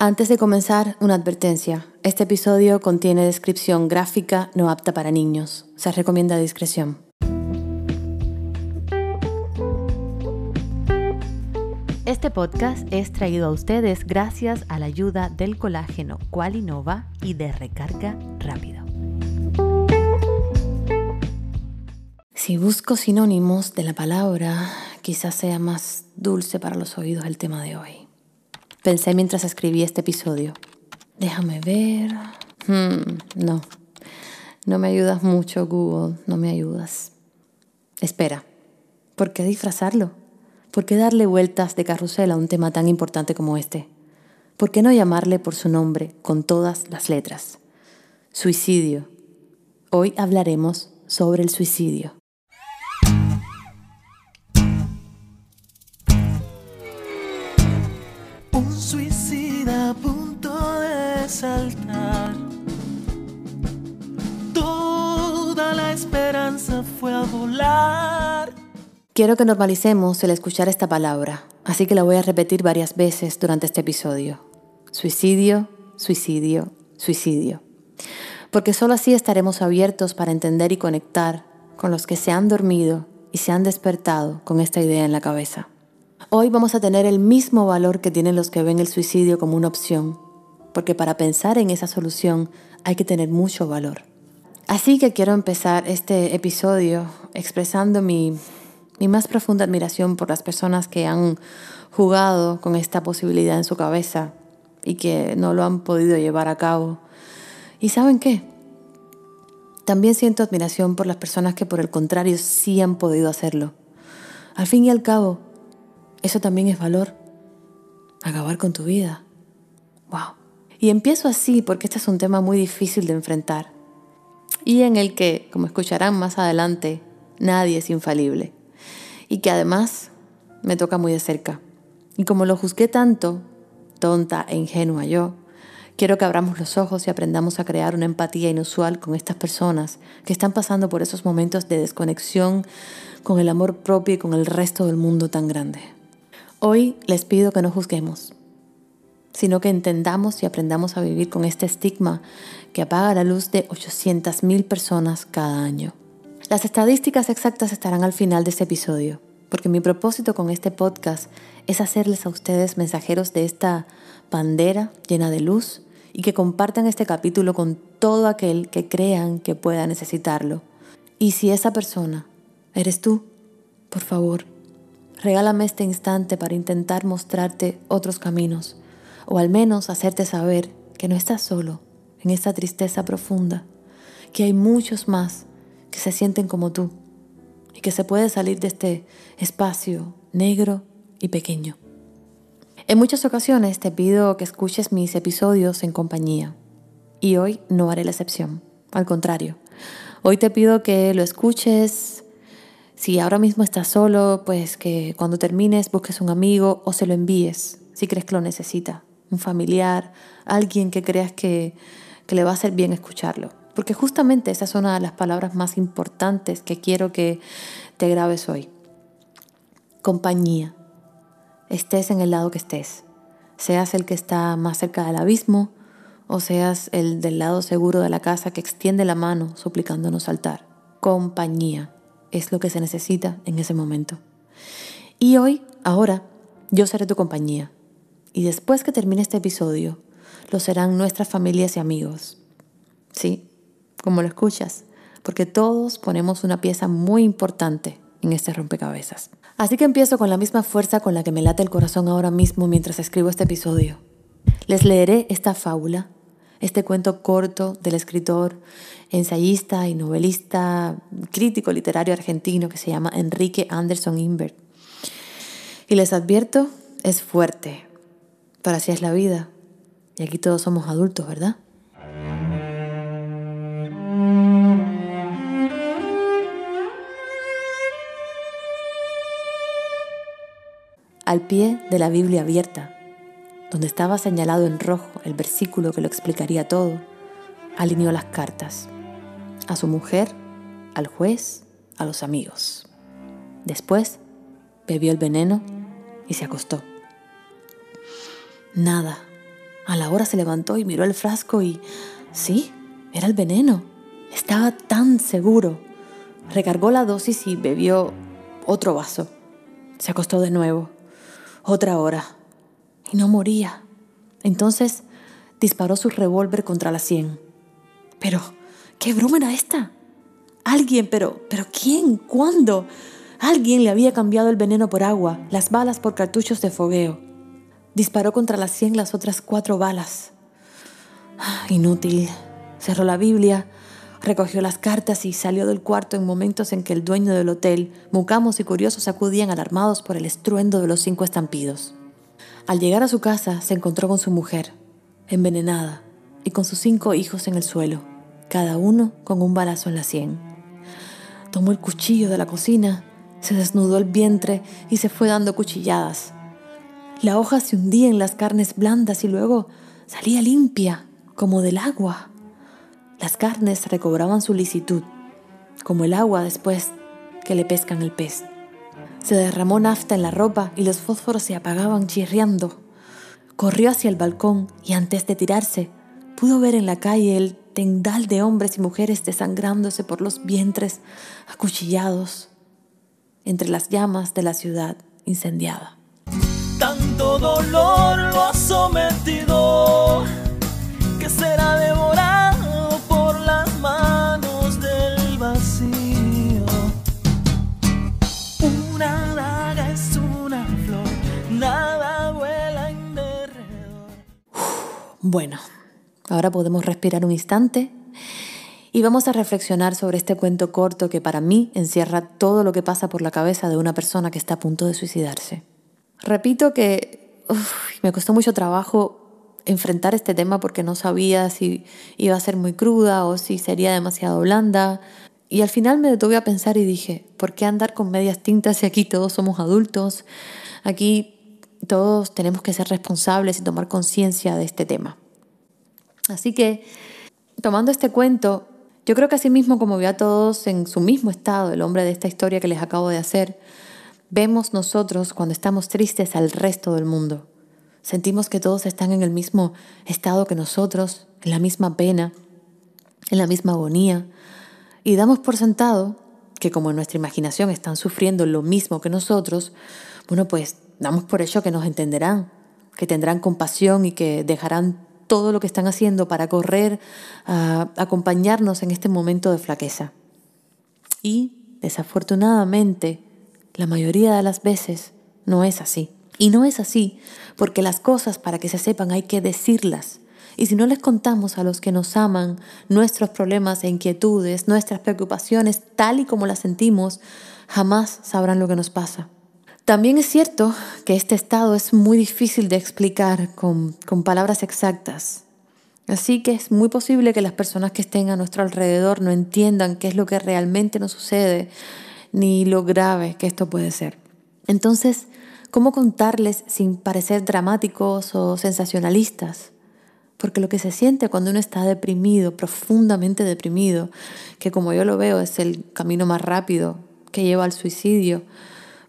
Antes de comenzar, una advertencia. Este episodio contiene descripción gráfica no apta para niños. Se recomienda discreción. Este podcast es traído a ustedes gracias a la ayuda del colágeno Qualinova y de recarga rápido. Si busco sinónimos de la palabra, quizás sea más dulce para los oídos el tema de hoy. Pensé mientras escribí este episodio. Déjame ver. Hmm, no. No me ayudas mucho, Google. No me ayudas. Espera. ¿Por qué disfrazarlo? ¿Por qué darle vueltas de carrusel a un tema tan importante como este? ¿Por qué no llamarle por su nombre con todas las letras? Suicidio. Hoy hablaremos sobre el suicidio. Saltar. Toda la esperanza fue a volar. Quiero que normalicemos el escuchar esta palabra, así que la voy a repetir varias veces durante este episodio. Suicidio, suicidio, suicidio. Porque solo así estaremos abiertos para entender y conectar con los que se han dormido y se han despertado con esta idea en la cabeza. Hoy vamos a tener el mismo valor que tienen los que ven el suicidio como una opción porque para pensar en esa solución hay que tener mucho valor. Así que quiero empezar este episodio expresando mi, más profunda admiración por las personas que han jugado con esta posibilidad en su cabeza y que no lo han podido llevar a cabo. ¿Y saben qué? También siento admiración por las personas que por el contrario sí han podido hacerlo. Al fin y al cabo, eso también es valor. Acabar con tu vida. ¡Wow! Y empiezo así porque este es un tema muy difícil de enfrentar y en el que, como escucharán más adelante, nadie es infalible y que además me toca muy de cerca. Y como lo juzgué tanto, tonta e ingenua yo, quiero que abramos los ojos y aprendamos a crear una empatía inusual con estas personas que están pasando por esos momentos de desconexión con el amor propio y con el resto del mundo tan grande. Hoy les pido que no juzguemos, sino que entendamos y aprendamos a vivir con este estigma que apaga la luz de 800.000 personas cada año. Las estadísticas exactas estarán al final de este episodio, porque mi propósito con este podcast es hacerles a ustedes mensajeros de esta bandera llena de luz y que compartan este capítulo con todo aquel que crean que pueda necesitarlo. Y si esa persona eres tú, por favor, regálame este instante para intentar mostrarte otros caminos o al menos hacerte saber que no estás solo en esta tristeza profunda, que hay muchos más que se sienten como tú y que se puede salir de este espacio negro y pequeño. En muchas ocasiones te pido que escuches mis episodios en compañía y hoy no haré la excepción, al contrario, hoy te pido que lo escuches. Si ahora mismo estás solo, pues que cuando termines busques un amigo o se lo envíes si crees que lo necesita un familiar, alguien que creas que, que le va a hacer bien escucharlo. Porque justamente esa es una de las palabras más importantes que quiero que te grabes hoy. Compañía. Estés en el lado que estés. Seas el que está más cerca del abismo o seas el del lado seguro de la casa que extiende la mano suplicándonos saltar. Compañía es lo que se necesita en ese momento. Y hoy, ahora, yo seré tu compañía y después que termine este episodio, lo serán nuestras familias y amigos. Sí, como lo escuchas, porque todos ponemos una pieza muy importante en este rompecabezas. Así que empiezo con la misma fuerza con la que me late el corazón ahora mismo mientras escribo este episodio. Les leeré esta fábula, este cuento corto del escritor, ensayista y novelista, crítico literario argentino que se llama Enrique Anderson Imbert. Y les advierto, es fuerte, pero así es la vida. Y aquí todos somos adultos, ¿verdad? Al pie de la Biblia abierta, donde estaba señalado en rojo el versículo que lo explicaría todo, alineó las cartas. A su mujer, al juez, a los amigos. Después, bebió el veneno y se acostó. Nada, A la hora se levantó y miró el frasco y sí, era el veneno. Estaba tan seguro. Recargó la dosis y bebió otro vaso. Se acostó de nuevo. Otra hora. Y no moría. Entonces disparó su revólver contra la sien. Pero, ¿qué broma era esta? Alguien, pero, pero ¿quién? ¿Cuándo? Alguien le había cambiado el veneno por agua, las balas por cartuchos de fogueo. Disparó contra la sien las otras cuatro balas. Ah, inútil. Cerró la Biblia, recogió las cartas y salió del cuarto en momentos en que el dueño del hotel, mucamos y curiosos acudían alarmados por el estruendo de los cinco estampidos. Al llegar a su casa se encontró con su mujer, envenenada, y con sus cinco hijos en el suelo, cada uno con un balazo en la sien. Tomó el cuchillo de la cocina, se desnudó el vientre y se fue dando cuchilladas. La hoja se hundía en las carnes blandas y luego salía limpia, como del agua. Las carnes recobraban su licitud, como el agua después que le pescan el pez. Se derramó nafta en la ropa y los fósforos se apagaban chirriando. Corrió hacia el balcón y antes de tirarse, pudo ver en la calle el tendal de hombres y mujeres desangrándose por los vientres, acuchillados, entre las llamas de la ciudad incendiada. Tanto dolor lo ha sometido que será devorado por las manos del vacío. Una daga es una flor, nada vuela en derredor. Bueno, ahora podemos respirar un instante y vamos a reflexionar sobre este cuento corto que para mí encierra todo lo que pasa por la cabeza de una persona que está a punto de suicidarse. Repito que me costó mucho trabajo enfrentar este tema porque no sabía si iba a ser muy cruda o si sería demasiado blanda. Y al final me detuve a pensar y dije, ¿por qué andar con medias tintas si aquí todos somos adultos? Aquí todos tenemos que ser responsables y tomar conciencia de este tema. Así que, tomando este cuento, yo creo que así mismo como vio a todos en su mismo estado, el hombre de esta historia que les acabo de hacer, vemos nosotros cuando estamos tristes al resto del mundo. Sentimos que todos están en el mismo estado que nosotros, en la misma pena, en la misma agonía, y damos por sentado que como en nuestra imaginación están sufriendo lo mismo que nosotros, bueno, pues damos por hecho que nos entenderán, que tendrán compasión y que dejarán todo lo que están haciendo para correr a acompañarnos en este momento de flaqueza. Y, desafortunadamente, la mayoría de las veces no es así. Y no es así porque las cosas para que se sepan hay que decirlas. Y si no les contamos a los que nos aman nuestros problemas e inquietudes, nuestras preocupaciones tal y como las sentimos, jamás sabrán lo que nos pasa. También es cierto que este estado es muy difícil de explicar con, palabras exactas. Así que es muy posible que las personas que estén a nuestro alrededor no entiendan qué es lo que realmente nos sucede ni lo grave que esto puede ser. Entonces, ¿cómo contarles sin parecer dramáticos o sensacionalistas? Porque lo que se siente cuando uno está deprimido, profundamente deprimido, que como yo lo veo es el camino más rápido que lleva al suicidio,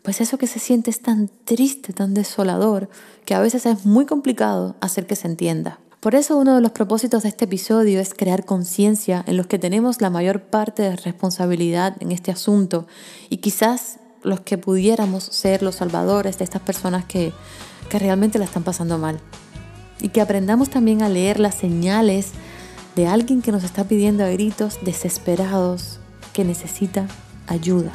pues eso que se siente es tan triste, tan desolador, que a veces es muy complicado hacer que se entienda. Por eso uno de los propósitos de este episodio es crear conciencia en los que tenemos la mayor parte de responsabilidad en este asunto y quizás los que pudiéramos ser los salvadores de estas personas que, que realmente la están pasando mal. Y que aprendamos también a leer las señales de alguien que nos está pidiendo a gritos desesperados que necesita ayuda.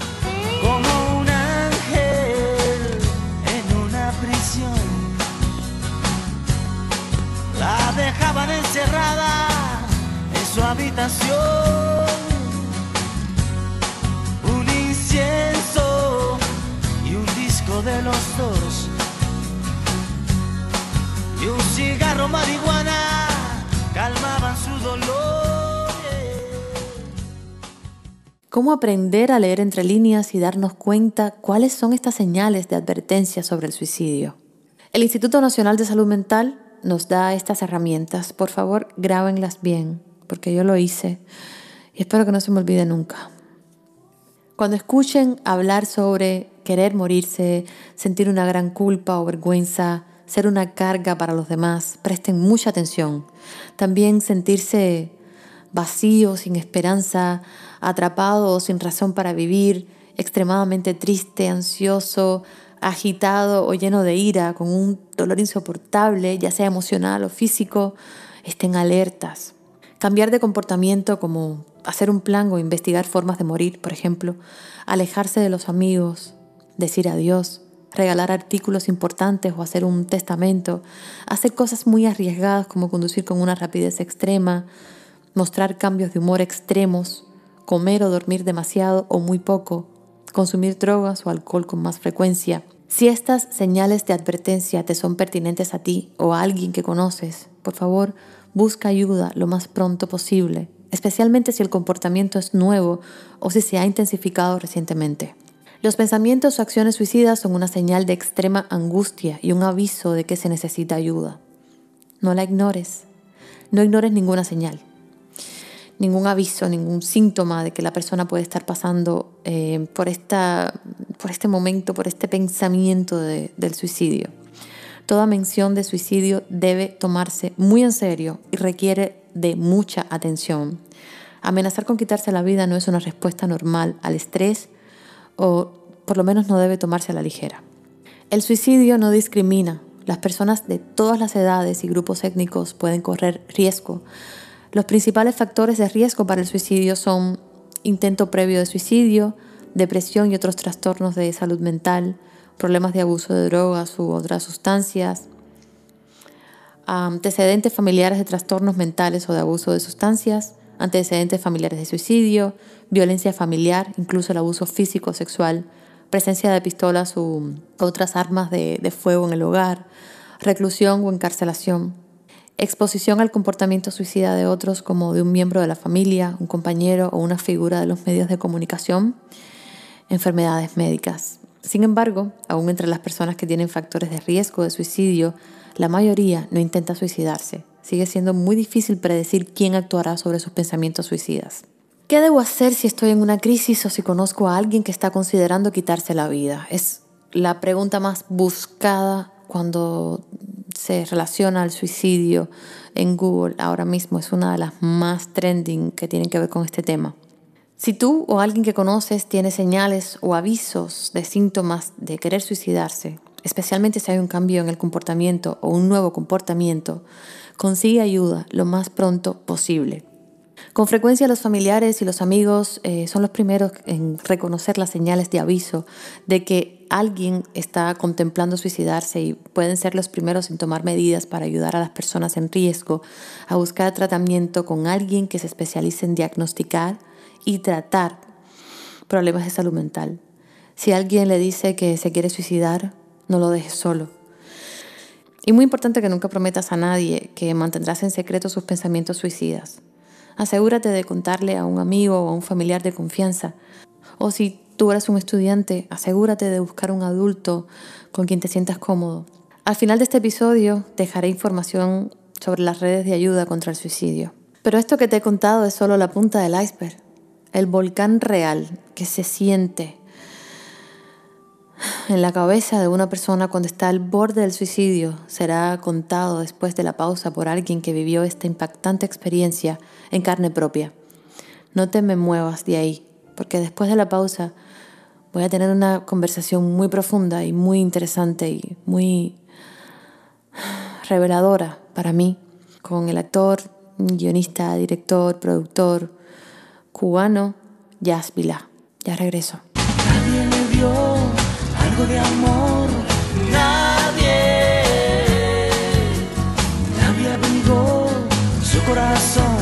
Habitación. Un incienso y un disco de los dos. Y un cigarro marihuana calmaban su dolor. ¿Cómo aprender a leer entre líneas y darnos cuenta cuáles son estas señales de advertencia sobre el suicidio? El Instituto Nacional de Salud Mental nos da estas herramientas. Por favor, grábenlas bien, porque yo lo hice y espero que no se me olvide nunca. Cuando escuchen hablar sobre querer morirse, sentir una gran culpa o vergüenza, ser una carga para los demás. Presten mucha atención. También sentirse vacío, sin esperanza, atrapado, sin razón para vivir, extremadamente triste, ansioso, agitado o lleno de ira, con un dolor insoportable, ya sea emocional o físico, estén alertas. Cambiar de comportamiento como hacer un plan o investigar formas de morir, por ejemplo, alejarse de los amigos, decir adiós, regalar artículos importantes o hacer un testamento, hacer cosas muy arriesgadas como conducir con una rapidez extrema, mostrar cambios de humor extremos, comer o dormir demasiado o muy poco, consumir drogas o alcohol con más frecuencia. Si estas señales de advertencia te son pertinentes a ti o a alguien que conoces, por favor, busca ayuda lo más pronto posible, especialmente si el comportamiento es nuevo o si se ha intensificado recientemente. Los pensamientos o acciones suicidas son una señal de extrema angustia y un aviso de que se necesita ayuda. No la ignores. No ignores ninguna señal ningún aviso, ningún síntoma de que la persona puede estar pasando eh, por, esta, por este momento, por este pensamiento del suicidio. Toda mención de suicidio debe tomarse muy en serio y requiere de mucha atención. Amenazar con quitarse la vida no es una respuesta normal al estrés o por lo menos no debe tomarse a la ligera. El suicidio no discrimina. Las personas de todas las edades y grupos étnicos pueden correr riesgo los principales factores de riesgo para el suicidio son intento previo de suicidio, depresión y otros trastornos de salud mental, problemas de abuso de drogas u otras sustancias, antecedentes familiares de trastornos mentales o de abuso de sustancias, antecedentes familiares de suicidio, violencia familiar, incluso el abuso físico o sexual, presencia de pistolas u otras armas de, de fuego en el hogar, reclusión o encarcelación exposición al comportamiento suicida de otros como de un miembro de la familia, un compañero o una figura de los medios de comunicación, enfermedades médicas. Sin embargo, aún entre las personas que tienen factores de riesgo de suicidio, la mayoría no intenta suicidarse. Sigue siendo muy difícil predecir quién actuará sobre sus pensamientos suicidas. ¿Qué debo hacer si estoy en una crisis o si conozco a alguien que está considerando quitarse la vida? Es la pregunta más buscada cuando se relaciona al suicidio en Google ahora mismo es una de las más trending que tienen que ver con este tema. Si tú o alguien que conoces tiene señales o avisos de síntomas de querer suicidarse, especialmente si hay un cambio en el comportamiento o un nuevo comportamiento, consigue ayuda lo más pronto posible. Con frecuencia los familiares y los amigos eh, son los primeros en reconocer las señales de aviso de que alguien está contemplando suicidarse y pueden ser los primeros en tomar medidas para ayudar a las personas en riesgo a buscar tratamiento con alguien que se especialice en diagnosticar y tratar problemas de salud mental. Si alguien le dice que se quiere suicidar, no lo dejes solo. Y muy importante que nunca prometas a nadie que mantendrás en secreto sus pensamientos suicidas. Asegúrate de contarle a un amigo o a un familiar de confianza. O si tú eres un estudiante, asegúrate de buscar un adulto con quien te sientas cómodo. Al final de este episodio dejaré información sobre las redes de ayuda contra el suicidio. Pero esto que te he contado es solo la punta del iceberg. El volcán real que se siente en la cabeza de una persona cuando está al borde del suicidio será contado después de la pausa por alguien que vivió esta impactante experiencia en carne propia. No te me muevas de ahí, porque después de la pausa voy a tener una conversación muy profunda y muy interesante y muy reveladora para mí con el actor, guionista, director, productor cubano Jazz Vila. Ya regreso algo de amor. Nadie, nadie abrigó su corazón.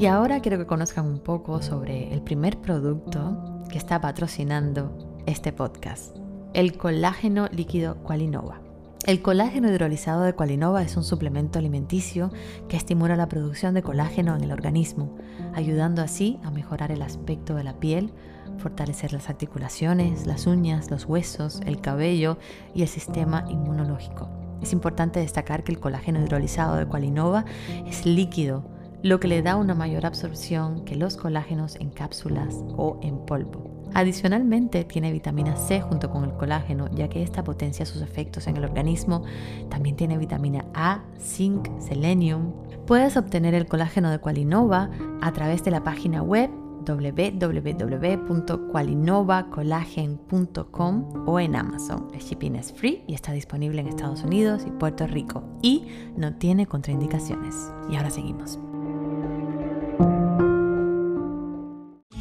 Y ahora quiero que conozcan un poco sobre el primer producto que está patrocinando este podcast, el colágeno líquido Qualinova. El colágeno hidrolizado de Qualinova es un suplemento alimenticio que estimula la producción de colágeno en el organismo, ayudando así a mejorar el aspecto de la piel, fortalecer las articulaciones, las uñas, los huesos, el cabello y el sistema inmunológico. Es importante destacar que el colágeno hidrolizado de Qualinova es líquido, lo que le da una mayor absorción que los colágenos en cápsulas o en polvo. Adicionalmente tiene vitamina C junto con el colágeno, ya que esta potencia sus efectos en el organismo. También tiene vitamina A, zinc, selenium. Puedes obtener el colágeno de Qualinova a través de la página web www.qualinovacolagen.com o en Amazon. El shipping es free y está disponible en Estados Unidos y Puerto Rico y no tiene contraindicaciones. Y ahora seguimos.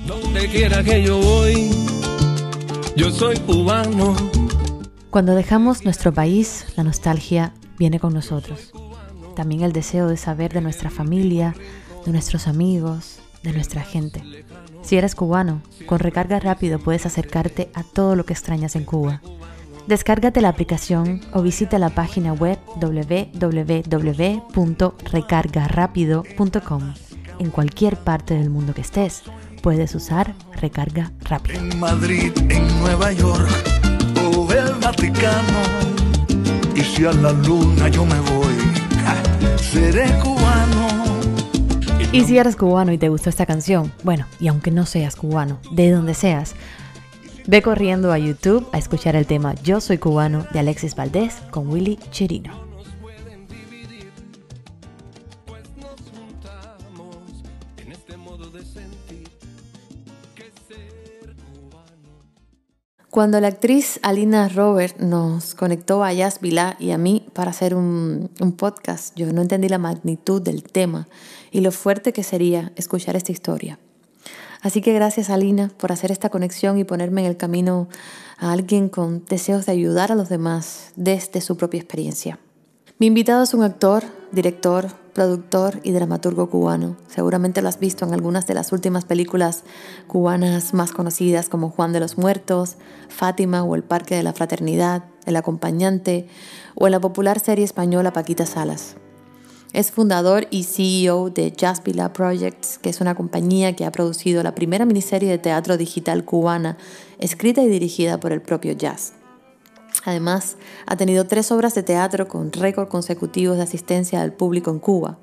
Donde quiera que yo voy, yo soy cubano. Cuando dejamos nuestro país, la nostalgia viene con nosotros. También el deseo de saber de nuestra familia, de nuestros amigos, de nuestra gente. Si eres cubano, con recarga rápido puedes acercarte a todo lo que extrañas en Cuba. Descárgate la aplicación o visita la página web www.recargarapido.com. En cualquier parte del mundo que estés, puedes usar recarga rápido. En Madrid, en Nueva York o el Vaticano. Y si a la luna yo me voy, seré cubano. Y si eres cubano y te gustó esta canción, bueno, y aunque no seas cubano, de donde seas, ve corriendo a YouTube a escuchar el tema Yo soy cubano de Alexis Valdés con Willy Chirino. Cuando la actriz Alina Robert nos conectó a Jazz Vila y a mí para hacer un, un, podcast, yo no entendí la magnitud del tema y lo fuerte que sería escuchar esta historia. Así que gracias Alina por hacer esta conexión y ponerme en el camino a alguien con deseos de ayudar a los demás desde su propia experiencia. Mi invitado es un actor, director, productor y dramaturgo cubano. Seguramente lo has visto en algunas de las últimas películas cubanas más conocidas como Juan de los Muertos, Fátima o El Parque de la Fraternidad, El Acompañante o en la popular serie española Paquita Salas. Es fundador y CEO de Jazz Villa Projects, que es una compañía que ha producido la primera miniserie de teatro digital cubana, escrita y dirigida por el propio Jazz. Además, ha tenido tres obras de teatro con récord consecutivos de asistencia al público en Cuba.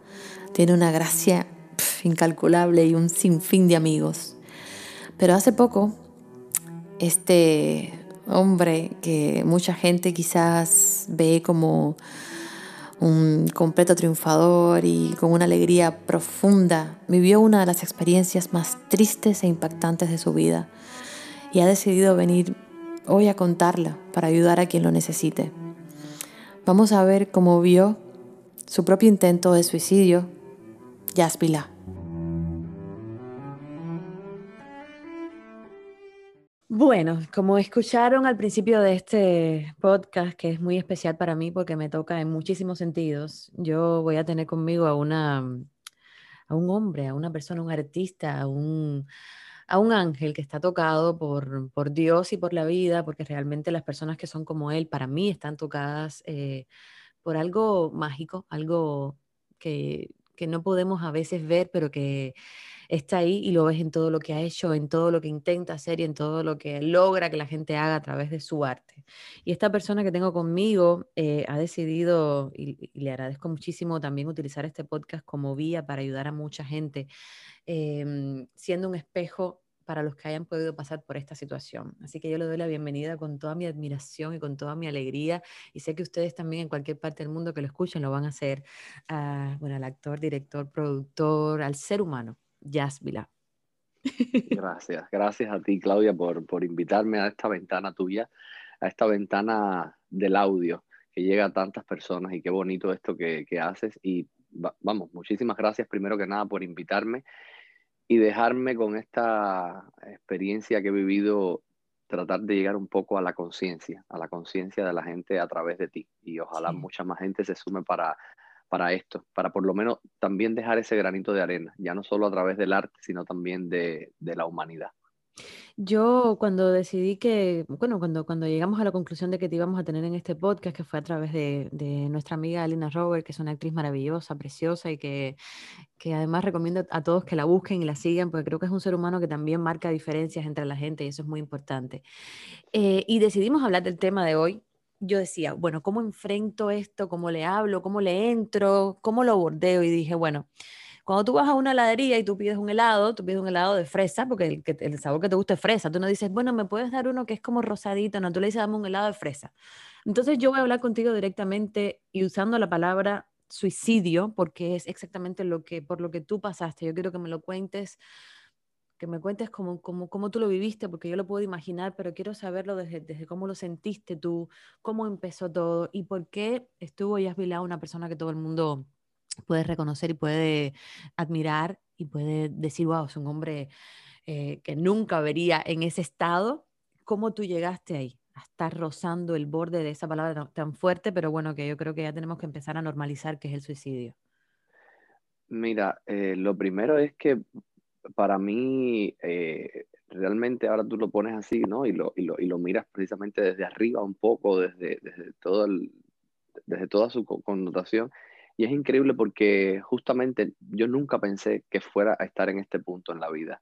Tiene una gracia incalculable y un sinfín de amigos. Pero hace poco, este hombre que mucha gente quizás ve como un completo triunfador y con una alegría profunda, vivió una de las experiencias más tristes e impactantes de su vida y ha decidido venir hoy a contarla para ayudar a quien lo necesite. Vamos a ver cómo vio su propio intento de suicidio, Yaspila. Bueno, como escucharon al principio de este podcast, que es muy especial para mí porque me toca en muchísimos sentidos, yo voy a tener conmigo a una a un hombre, a una persona, un artista, a un, a un ángel que está tocado por, por, Dios y por la vida, porque realmente las personas que son como él, para mí, están tocadas eh, por algo mágico, algo que, que no podemos a veces ver, pero que está ahí y lo ves en todo lo que ha hecho, en todo lo que intenta hacer y en todo lo que logra que la gente haga a través de su arte. Y esta persona que tengo conmigo eh, ha decidido, y, le agradezco muchísimo también utilizar este podcast como vía para ayudar a mucha gente, em, siendo un espejo para los que hayan podido pasar por esta situación. Así que yo le doy la bienvenida con toda mi admiración y con toda mi alegría. Y sé que ustedes también en cualquier parte del mundo que lo escuchen lo van a hacer. bueno, al actor, director, productor, al ser humano, Jazz Vila. Gracias, gracias a ti, Claudia, por, por invitarme a esta ventana tuya, a esta ventana del audio que llega a tantas personas y qué bonito esto que, que haces. Y vamos, muchísimas gracias primero que nada por invitarme y dejarme con esta experiencia que he vivido, tratar de llegar un poco a la conciencia, a la conciencia de la gente a través de ti. Y ojalá mucha más gente se sume para, para esto, para por lo menos también dejar ese granito de arena, ya no solo a través del arte, sino también de, de la humanidad. Yo cuando decidí que, bueno, cuando, cuando llegamos a la conclusión de que te íbamos a tener en este podcast, que fue a través de, de nuestra amiga Alina Robert, que es una actriz maravillosa, preciosa y que, que además recomiendo a todos que la busquen y la sigan, porque creo que es un ser humano que también marca diferencias entre la gente y eso es muy importante. Eh, y decidimos hablar del tema de hoy. Yo decía, bueno, ¿cómo enfrento esto? ¿Cómo le hablo? ¿Cómo le entro? ¿Cómo lo bordeo? Y dije, bueno, cuando tú vas a una heladería y tú pides un helado, tú pides un helado de fresa, porque el, el sabor que te gusta es fresa. Tú no dices, bueno, ¿me puedes dar uno que es como rosadito? No, tú le dices, dame un helado de fresa. Entonces yo voy a hablar contigo directamente y usando la palabra suicidio, porque es exactamente lo que, por lo que tú pasaste. Yo quiero que me lo cuentes, que me cuentes cómo, cómo, cómo tú lo viviste, porque yo lo puedo imaginar, pero quiero saberlo desde, desde cómo lo sentiste tú, cómo empezó todo y por qué estuvo Yasmila, una persona que todo el mundo puede reconocer y puede admirar y puede decir, wow, es un hombre eh, que nunca vería en ese estado. ¿Cómo tú llegaste ahí? A estar rozando el borde de esa palabra tan, fuerte, pero bueno, que yo creo que ya tenemos que empezar a normalizar que es el suicidio. Mira, eh, lo primero es que para mí, eh, realmente ahora tú lo pones así, ¿no? Y lo, y lo, y lo miras precisamente desde arriba un poco, desde, desde, todo desde toda su connotación. Y es increíble porque justamente yo nunca pensé que fuera a estar en este punto en la vida.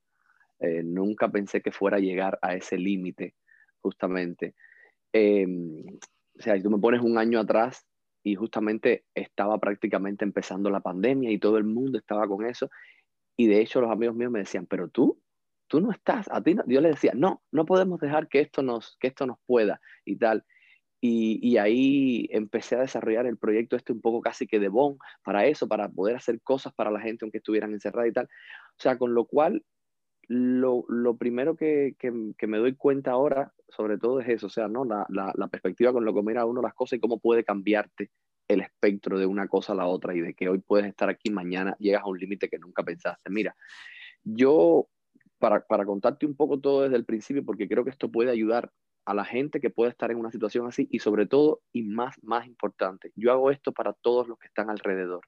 Eh, nunca pensé que fuera a llegar a ese límite, justamente. Em, o sea, tú me pones un año atrás y justamente estaba prácticamente empezando la pandemia y todo el mundo estaba con eso. Y de hecho los amigos míos me decían, pero tú, tú no estás, a ti yo les decía, no, no podemos dejar que esto nos, que esto nos pueda y tal. Y, ahí empecé a desarrollar el proyecto este un poco casi que de bon para eso, para poder hacer cosas para la gente aunque estuvieran encerradas y tal. O sea, con lo cual, lo, lo primero que, que, que, me doy cuenta ahora, sobre todo, es eso, o sea, ¿no? La, la, la, perspectiva con lo que mira uno las cosas y cómo puede cambiarte el espectro de una cosa a la otra y de que hoy puedes estar aquí, mañana llegas a un límite que nunca pensaste. Mira, yo, para, para contarte un poco todo desde el principio, porque creo que esto puede ayudar a la gente que puede estar en una situación así y sobre todo, y más, más importante, yo hago esto para todos los que están alrededor,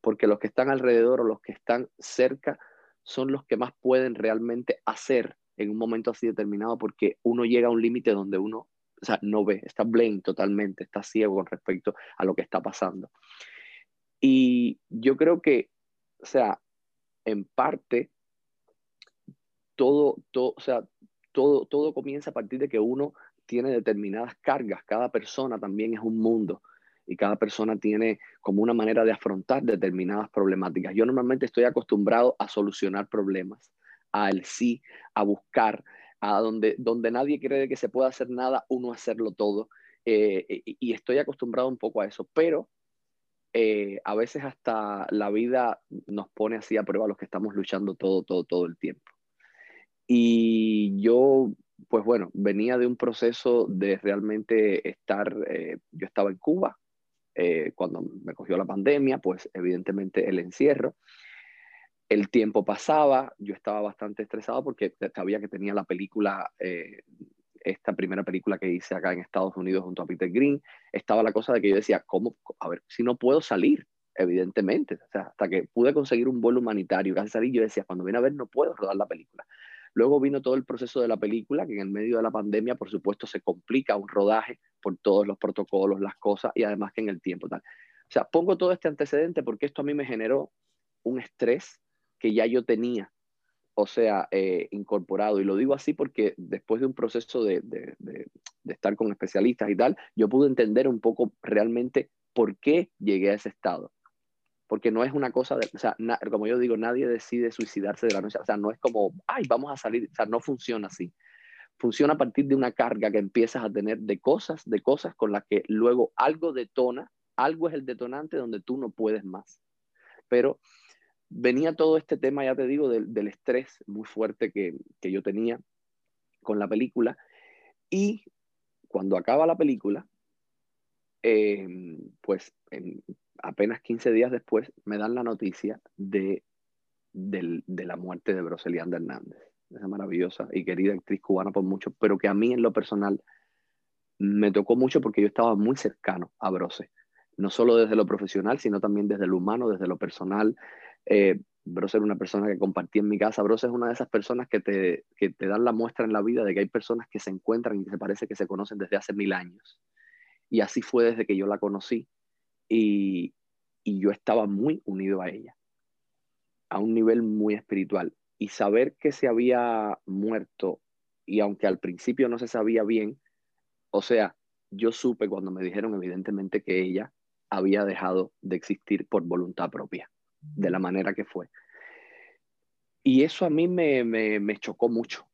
porque los que están alrededor o los que están cerca son los que más pueden realmente hacer en un momento así determinado, porque uno llega a un límite donde uno, o sea, no ve, está blind totalmente, está ciego con respecto a lo que está pasando. Y yo creo que, o sea, en parte, todo, o sea, todo, todo comienza a partir de que uno tiene determinadas cargas. Cada persona también es un mundo y cada persona tiene como una manera de afrontar determinadas problemáticas. Yo normalmente estoy acostumbrado a solucionar problemas, al sí, a buscar, a donde, donde nadie cree que se pueda hacer nada, uno hacerlo todo. Eh, y, estoy acostumbrado un poco a eso, pero eh, a veces hasta la vida nos pone así a prueba los que estamos luchando todo, todo, todo el tiempo. Y yo, pues bueno, venía de un proceso de realmente estar, eh, yo estaba en Cuba eh, cuando me cogió la pandemia, pues evidentemente el encierro. El tiempo pasaba, yo estaba bastante estresado porque sabía que tenía la película, eh, esta primera película que hice acá en Estados Unidos junto a Peter Green, estaba la cosa de que yo decía, ¿cómo? A ver, si no puedo salir, evidentemente, o sea, hasta que pude conseguir un vuelo humanitario, casi salí, yo decía, cuando viene a ver no puedo rodar la película. Luego vino todo el proceso de la película, que en el medio de la pandemia, por supuesto, se complica un rodaje por todos los protocolos, las cosas, y además que en el tiempo tal. O sea, pongo todo este antecedente porque esto a mí me generó un estrés que ya yo tenía, o sea, eh, incorporado. Y lo digo así porque después de un proceso de, de, de, estar con especialistas y tal, yo pude entender un poco realmente por qué llegué a ese estado porque no es una cosa, de, o sea, como yo digo, nadie decide suicidarse de la noche, o sea, no es como, ay, vamos a salir, o sea, no funciona así. Funciona a partir de una carga que empiezas a tener de cosas, de cosas con las que luego algo detona, algo es el detonante donde tú no puedes más. Pero venía todo este tema, ya te digo, del, del estrés muy fuerte que, que yo tenía con la película y cuando acaba la película, eh, pues en, apenas 15 días después me dan la noticia de, de, la muerte de Broselianda Hernández, esa maravillosa y querida actriz cubana por mucho, pero que a mí en lo personal me tocó mucho porque yo estaba muy cercano a Brose, no solo desde lo profesional, sino también desde lo humano, desde lo personal. Eh, Bros era una persona que compartía en mi casa. Bros es una de esas personas que te, que te dan la muestra en la vida de que hay personas que se encuentran y que se parece que se conocen desde hace mil años. Y así fue desde que yo la conocí. Y, y yo estaba muy unido a ella, a un nivel muy espiritual. Y saber que se había muerto, y aunque al principio no se sabía bien, o sea, yo supe cuando me dijeron evidentemente que ella había dejado de existir por voluntad propia, de la manera que fue. Y eso a mí me, me, chocó mucho,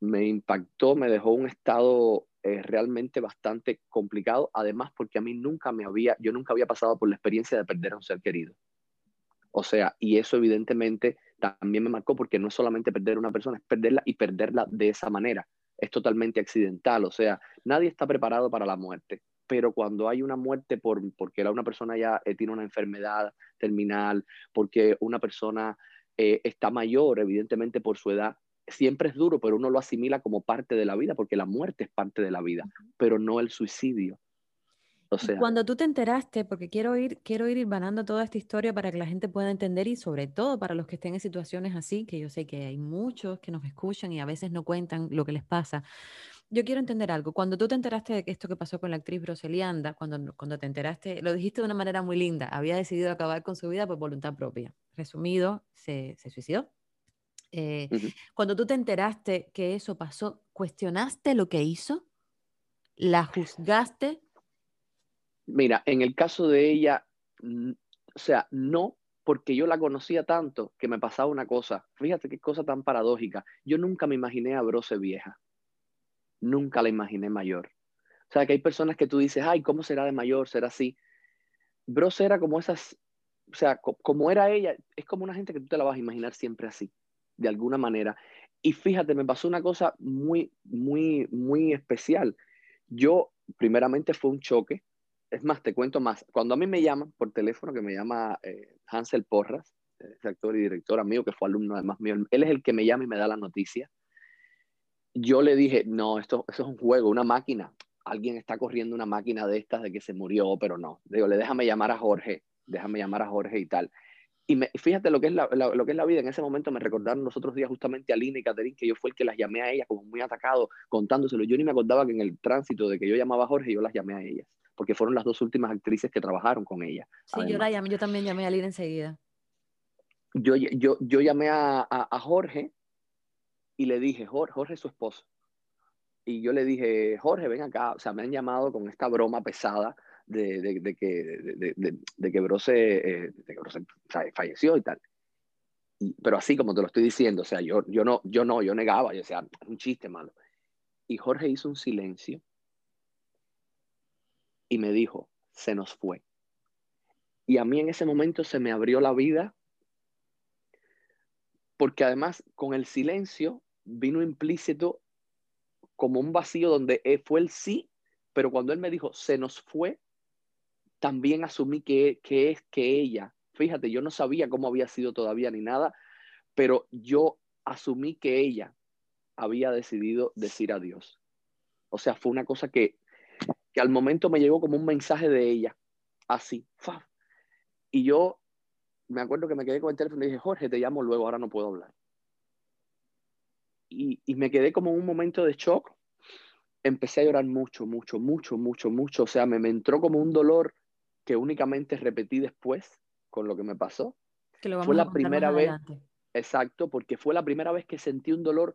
me impactó, me dejó un estado eh, realmente bastante complicado, además porque a mí nunca me había, yo nunca había pasado por la experiencia de perder a un ser querido. O sea, y eso evidentemente también me marcó porque no es solamente perder a una persona, es perderla y perderla de esa manera. Es totalmente accidental, o sea, nadie está preparado para la muerte pero cuando hay una muerte por, porque una persona ya eh, tiene una enfermedad terminal, porque una persona eh, está mayor, evidentemente por su edad, siempre es duro, pero uno lo asimila como parte de la vida, porque la muerte es parte de la vida, pero no el suicidio. O sea, cuando tú te enteraste, porque quiero ir, quiero ir vanando toda esta historia para que la gente pueda entender y sobre todo para los que estén en situaciones así, que yo sé que hay muchos que nos escuchan y a veces no cuentan lo que les pasa yo quiero entender algo. Cuando tú te enteraste de esto que pasó con la actriz Broselianda, cuando, cuando te enteraste, lo dijiste de una manera muy linda, había decidido acabar con su vida por voluntad propia. Resumido, se, se suicidó. Eh, cuando tú te enteraste que eso pasó, ¿cuestionaste lo que hizo? ¿La juzgaste? Mira, en el caso de ella, o sea, no, porque yo la conocía tanto que me pasaba una cosa. Fíjate qué cosa tan paradójica. Yo nunca me imaginé a Brose vieja nunca la imaginé mayor. O sea, que hay personas que tú dices, ay, ¿cómo será de mayor? ¿Será así? Bros era como esas, o sea, como era ella, es como una gente que tú te la vas a imaginar siempre así, de alguna manera. Y fíjate, me pasó una cosa muy, muy, muy especial. Yo, primeramente, fue un choque. Es más, te cuento más. Cuando a mí me llaman por teléfono, que me llama eh, Hansel Porras, ese actor y director amigo que fue alumno además mío, él es el que me llama y me da la noticia yo le dije, no, esto, es un juego, una máquina. Alguien está corriendo una máquina de estas de que se murió, pero no. Digo, le déjame llamar a Jorge, déjame llamar a Jorge y tal. Y me, fíjate lo que, es la, lo que es la vida. En ese momento me recordaron los otros días justamente a Lina y Caterín, que yo fue el que las llamé a ellas como muy atacado, contándoselo. Yo ni me acordaba que en el tránsito de que yo llamaba a Jorge, yo las llamé a ellas, porque fueron las dos últimas actrices que trabajaron con ella. Sí, yo la llamé, yo también llamé a Lina enseguida. Yo, yo, yo llamé a, a Jorge y le dije, Jorge, Jorge es su esposo. Y yo le dije, Jorge, ven acá, o sea, me han llamado con esta broma pesada de, de, de que, de, que Brose, eh, que falleció y tal. Y, pero así como te lo estoy diciendo, o sea, yo, yo, no, yo no, yo negaba, yo decía, un chiste malo. Y Jorge hizo un silencio y me dijo, se nos fue. Y a mí en ese momento se me abrió la vida, porque además con el silencio vino implícito como un vacío donde fue el sí, pero cuando él me dijo, se nos fue, también asumí que, que es que ella, fíjate, yo no sabía cómo había sido todavía ni nada, pero yo asumí que ella había decidido decir adiós. O sea, fue una cosa que, que al momento me llegó como un mensaje de ella, así. Y yo me acuerdo que me quedé con el teléfono y dije, Jorge, te llamo luego, ahora no puedo hablar y, me quedé como en un momento de shock. Empecé a llorar mucho, mucho, mucho, mucho, mucho. O sea, me, me entró como un dolor que únicamente repetí después con lo que me pasó. fue la primera vez. Exacto, porque fue la primera vez que sentí un dolor,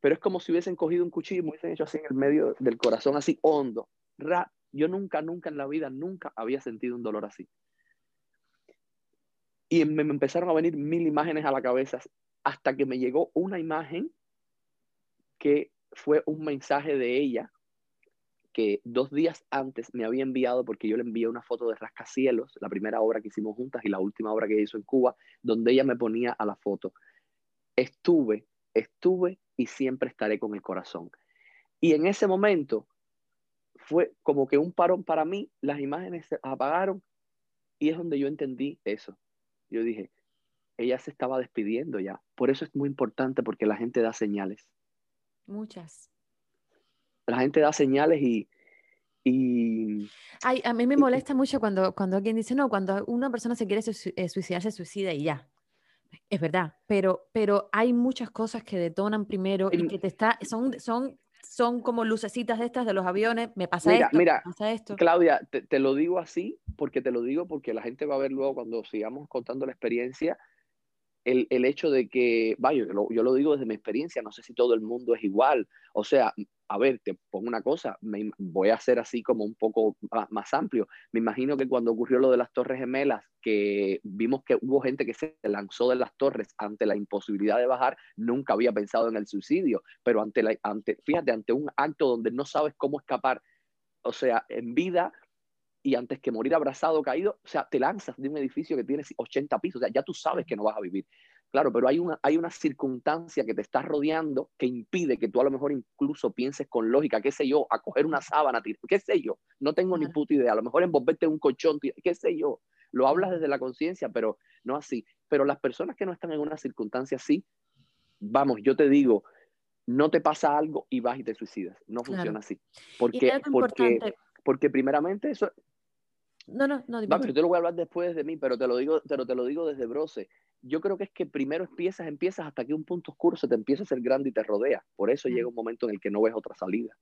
pero es como si hubiesen cogido un cuchillo y me hubiesen hecho así en el medio del corazón, así hondo. Ra yo nunca, nunca en la vida, nunca había sentido un dolor así. Y me, me empezaron a venir mil imágenes a la cabeza hasta que me llegó una imagen que fue un mensaje de ella que dos días antes me había enviado porque yo le envié una foto de Rascacielos, la primera obra que hicimos juntas y la última obra que hizo en Cuba, donde ella me ponía a la foto. Estuve, estuve y siempre estaré con el corazón. Y en ese momento fue como que un parón para mí, las imágenes se apagaron y es donde yo entendí eso. Yo dije, ella se estaba despidiendo ya. Por eso es muy importante porque la gente da señales. Muchas. La gente da señales y... y Ay, a mí me molesta mucho cuando, cuando alguien dice, no, cuando una persona se quiere eh, suicidar, se suicida y ya. Es verdad, pero, pero hay muchas cosas que detonan primero y que te está, son, son, son como lucecitas de estas de los aviones, me pasa esto, mira, me pasa esto. Claudia, te, te, lo digo así porque te lo digo porque la gente va a ver luego cuando sigamos contando la experiencia el, el, hecho de que, vaya, yo lo, yo lo, digo desde mi experiencia, no sé si todo el mundo es igual, o sea, a ver, te pongo una cosa, me, voy a hacer así como un poco más, más, amplio, me imagino que cuando ocurrió lo de las Torres Gemelas, que vimos que hubo gente que se lanzó de las torres ante la imposibilidad de bajar, nunca había pensado en el suicidio, pero ante, la, ante fíjate, ante un acto donde no sabes cómo escapar, o sea, en vida y antes que morir abrazado, caído, o sea, te lanzas de un edificio que tiene 80 pisos, o sea, ya tú sabes que no vas a vivir. Claro, pero hay una, hay una circunstancia que te está rodeando que impide que tú a lo mejor incluso pienses con lógica, qué sé yo, a coger una sábana, qué sé yo, no tengo ni puta idea, a lo mejor envolverte en un colchón, qué sé yo, lo hablas desde la conciencia, pero no así. Pero las personas que no están en una circunstancia así, vamos, yo te digo, no te pasa algo y vas y te suicidas, no claro. funciona así. Porque, porque, porque primeramente eso, no, no, no. Vamos, yo te lo voy a hablar después de mí, pero te lo digo, pero te lo digo desde Brose. Yo creo que es que primero empiezas, empiezas hasta que un punto oscuro se te empieza a hacer grande y te rodea. Por eso mm. llega un momento en el que no ves otra salida.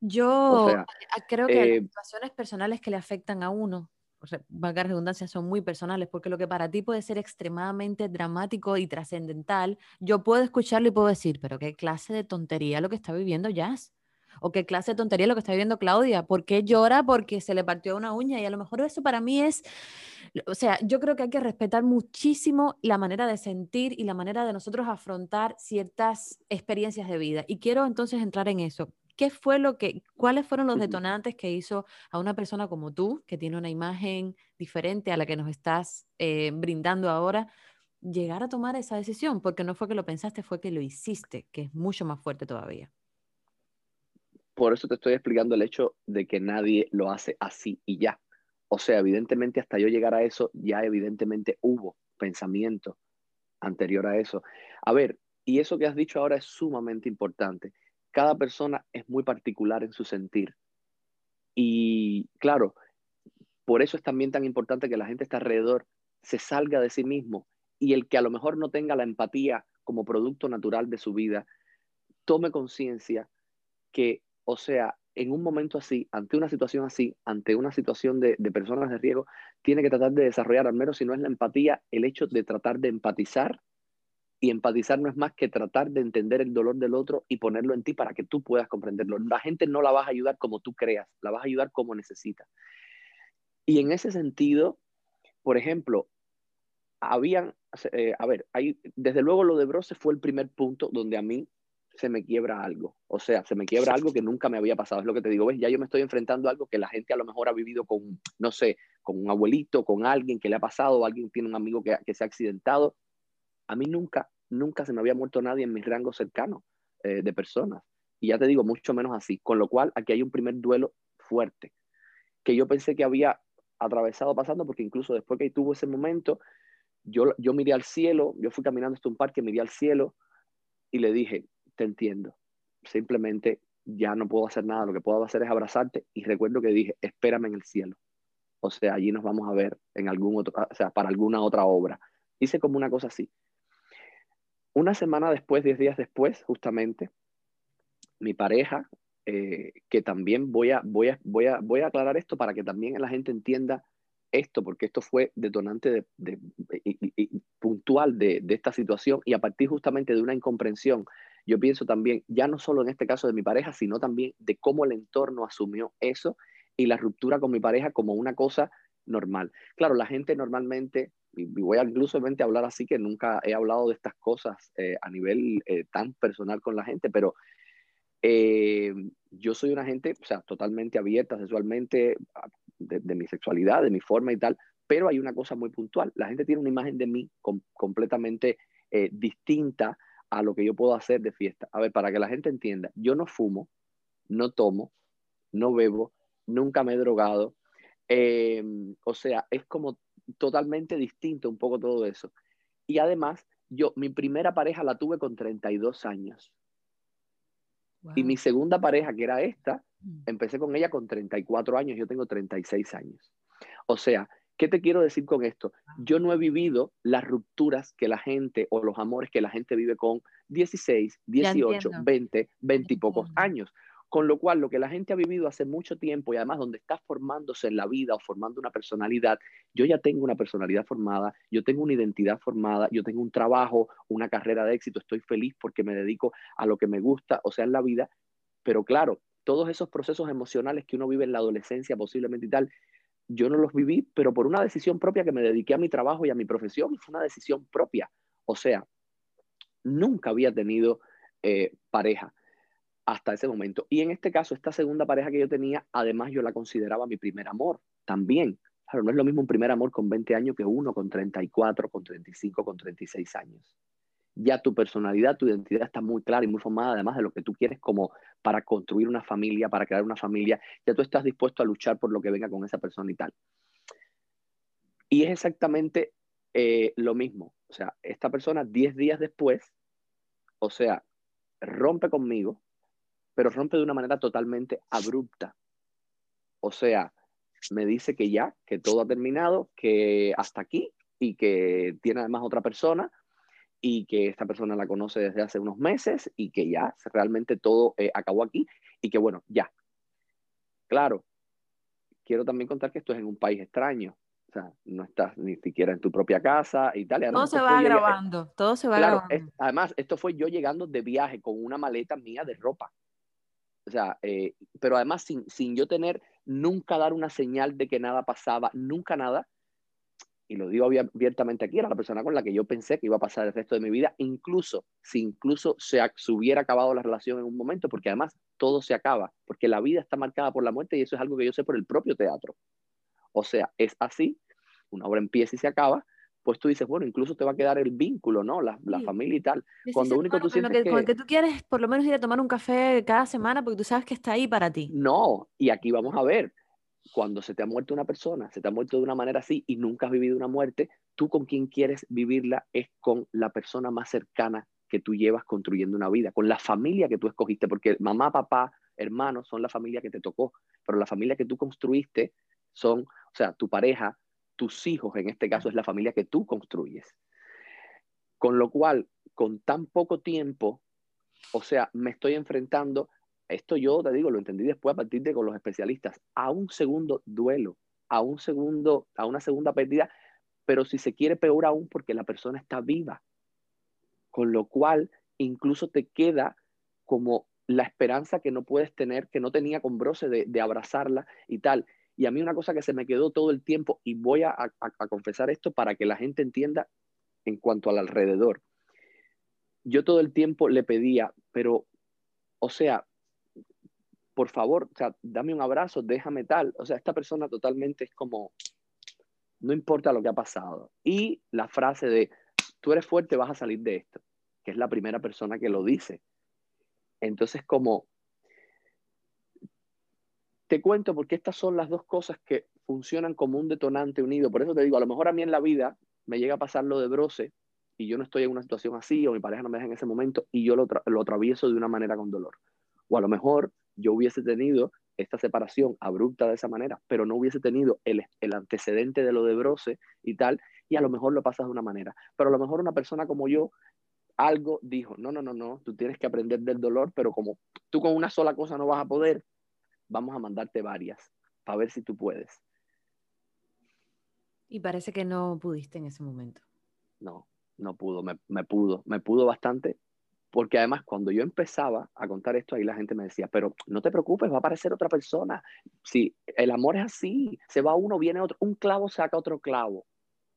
Yo o sea, creo que eh, las situaciones personales que le afectan a uno, o sea, valga redundancia, son muy personales, porque lo que para ti puede ser extremadamente dramático y trascendental, yo puedo escucharlo y puedo decir, pero qué clase de tontería lo que está viviendo Jazz o qué clase de tontería lo que está viviendo Claudia, ¿por qué llora porque se le partió una uña? Y a lo mejor eso para mí es, o sea, yo creo que hay que respetar muchísimo la manera de sentir y la manera de nosotros afrontar ciertas experiencias de vida. Y quiero entonces entrar en eso. ¿Qué fue lo que, cuáles fueron los detonantes que hizo a una persona como tú, que tiene una imagen diferente a la que nos estás eh, brindando ahora, llegar a tomar esa decisión? Porque no fue que lo pensaste, fue que lo hiciste, que es mucho más fuerte todavía por eso te estoy explicando el hecho de que nadie lo hace así y ya. O sea, evidentemente hasta yo llegar a eso, ya evidentemente hubo pensamiento anterior a eso. A ver, y eso que has dicho ahora es sumamente importante. Cada persona es muy particular en su sentir. Y claro, por eso es también tan importante que la gente está alrededor se salga de sí mismo y el que a lo mejor no tenga la empatía como producto natural de su vida, tome conciencia que o sea, en un momento así, ante una situación así, ante una situación de, personas de riesgo, tiene que tratar de desarrollar, al menos si no es la empatía, el hecho de tratar de empatizar. Y empatizar no es más que tratar de entender el dolor del otro y ponerlo en ti para que tú puedas comprenderlo. La gente no la vas a ayudar como tú creas, la vas a ayudar como necesita. Y en ese sentido, por ejemplo, habían, eh, a ver, hay, desde luego lo de Brose fue el primer punto donde a mí se me quiebra algo. O sea, se me quiebra algo que nunca me había pasado. Es lo que te digo, ves, ya yo me estoy enfrentando a algo que la gente a lo mejor ha vivido con, no sé, con un abuelito, con alguien que le ha pasado, o alguien tiene un amigo que, que se ha accidentado. A mí nunca, nunca se me había muerto nadie en mis rangos cercanos eh, de personas. Y ya te digo, mucho menos así. Con lo cual, aquí hay un primer duelo fuerte, que yo pensé que había atravesado pasando, porque incluso después que tuvo ese momento, yo, yo miré al cielo, yo fui caminando hasta un parque, miré al cielo y le dije, te entiendo. Simplemente ya no puedo hacer nada, lo que puedo hacer es abrazarte y recuerdo que dije, espérame en el cielo. O sea, allí nos vamos a ver en algún otro, o sea, para alguna otra obra. Hice como una cosa así. Una semana después, diez días después, justamente, mi pareja, eh, que también voy a, voy, a, voy, a, voy a aclarar esto para que también la gente entienda esto, porque esto fue detonante de, puntual de, de, esta situación y a partir justamente de una incomprensión yo pienso también, ya no solo en este caso de mi pareja, sino también de cómo el entorno asumió eso y la ruptura con mi pareja como una cosa normal. Claro, la gente normalmente, y voy a incluso hablar así, que nunca he hablado de estas cosas eh, a nivel eh, tan personal con la gente, pero eh, yo soy una gente, o sea, totalmente abierta sexualmente, de, mi sexualidad, de mi forma y tal, pero hay una cosa muy puntual. La gente tiene una imagen de mí completamente distinta a lo que yo puedo hacer de fiesta. A ver, para que la gente entienda, yo no fumo, no tomo, no bebo, nunca me he drogado. Em, o sea, es como totalmente distinto un poco todo eso. Y además, yo, mi primera pareja la tuve con 32 años. Y mi segunda pareja, que era esta, mm. empecé con ella con 34 años, yo tengo 36 años. O sea, ¿Qué te quiero decir con esto? Yo no he vivido las rupturas que la gente o los amores que la gente vive con 16, 18, 20, 20 y pocos años. Con lo cual, lo que la gente ha vivido hace mucho tiempo y además donde está formándose en la vida o formando una personalidad, yo ya tengo una personalidad formada, yo tengo una identidad formada, yo tengo un trabajo, una carrera de éxito, estoy feliz porque me dedico a lo que me gusta, o sea, en la vida. Pero claro, todos esos procesos emocionales que uno vive en la adolescencia posiblemente y tal, yo no los viví, pero por una decisión propia que me dediqué a mi trabajo y a mi profesión, fue una decisión propia. O sea, nunca había tenido eh, pareja hasta ese momento. Y en este caso, esta segunda pareja que yo tenía, además yo la consideraba mi primer amor también. Claro, no es lo mismo un primer amor con 20 años que uno con 34, con 35, con 36 años. Ya tu personalidad, tu identidad está muy clara y muy formada, además de lo que tú quieres como para construir una familia, para crear una familia. Ya tú estás dispuesto a luchar por lo que venga con esa persona y tal. Y es exactamente eh, lo mismo. O sea, esta persona 10 días después, o sea, rompe conmigo, pero rompe de una manera totalmente abrupta. O sea, me dice que ya, que todo ha terminado, que hasta aquí y que tiene además otra persona y que esta persona la conoce desde hace unos meses y que ya realmente todo eh, acabó aquí y que bueno, ya. Claro, quiero también contar que esto es en un país extraño. O sea, no estás ni siquiera en tu propia casa y tal. todo se va grabando, todo se va grabando. además, esto fue yo llegando de viaje con una maleta mía de ropa. O sea, eh, pero además sin, sin yo tener nunca dar una señal de que nada pasaba, nunca nada, y lo digo abiertamente aquí, era la persona con la que yo pensé que iba a pasar el resto de mi vida, incluso si incluso se, se, hubiera acabado la relación en un momento, porque además todo se acaba, porque la vida está marcada por la muerte y eso es algo que yo sé por el propio teatro. O sea, es así, una obra empieza y se acaba, pues tú dices, bueno, incluso te va a quedar el vínculo, ¿no? La, la familia y tal. Cuando único tú sientes que, que... Con el que tú quieres por lo menos ir a tomar un café cada semana porque tú sabes que está ahí para ti. No, y aquí vamos a ver, cuando se te ha muerto una persona, se te ha muerto de una manera así y nunca has vivido una muerte, tú con quien quieres vivirla es con la persona más cercana que tú llevas construyendo una vida, con la familia que tú escogiste, porque mamá, papá, hermanos son la familia que te tocó, pero la familia que tú construiste son, o sea, tu pareja, tus hijos, en este caso es la familia que tú construyes. Con lo cual, con tan poco tiempo, o sea, me estoy enfrentando, esto yo te digo, lo entendí después a partir de con los especialistas, a un segundo duelo, a un segundo, a una segunda pérdida, pero si se quiere peor aún porque la persona está viva. Con lo cual, incluso te queda como la esperanza que no puedes tener, que no tenía con Brose de, de abrazarla y tal. Y a mí una cosa que se me quedó todo el tiempo, y voy a, confesar esto para que la gente entienda en cuanto al alrededor. Yo todo el tiempo le pedía, pero, o sea, por favor, o sea, dame un abrazo, déjame tal. O sea, esta persona totalmente es como, no importa lo que ha pasado. Y la frase de, tú eres fuerte, vas a salir de esto, que es la primera persona que lo dice. Entonces, como, te cuento porque estas son las dos cosas que funcionan como un detonante unido. Por eso te digo, a lo mejor a mí en la vida me llega a pasar lo de Brose y yo no estoy en una situación así o mi pareja no me deja en ese momento y yo lo, lo atravieso de una manera con dolor. O a lo mejor yo hubiese tenido esta separación abrupta de esa manera, pero no hubiese tenido el, el, antecedente de lo de Brose y tal, y a lo mejor lo pasas de una manera. Pero a lo mejor una persona como yo, algo dijo, no, no, no, no, tú tienes que aprender del dolor, pero como tú con una sola cosa no vas a poder, vamos a mandarte varias para ver si tú puedes. Y parece que no pudiste en ese momento. No, no pudo, me, me pudo, me pudo bastante, porque además cuando yo empezaba a contar esto ahí la gente me decía, pero no te preocupes, va a aparecer otra persona. Si el amor es así, se va uno, viene otro, un clavo saca otro clavo.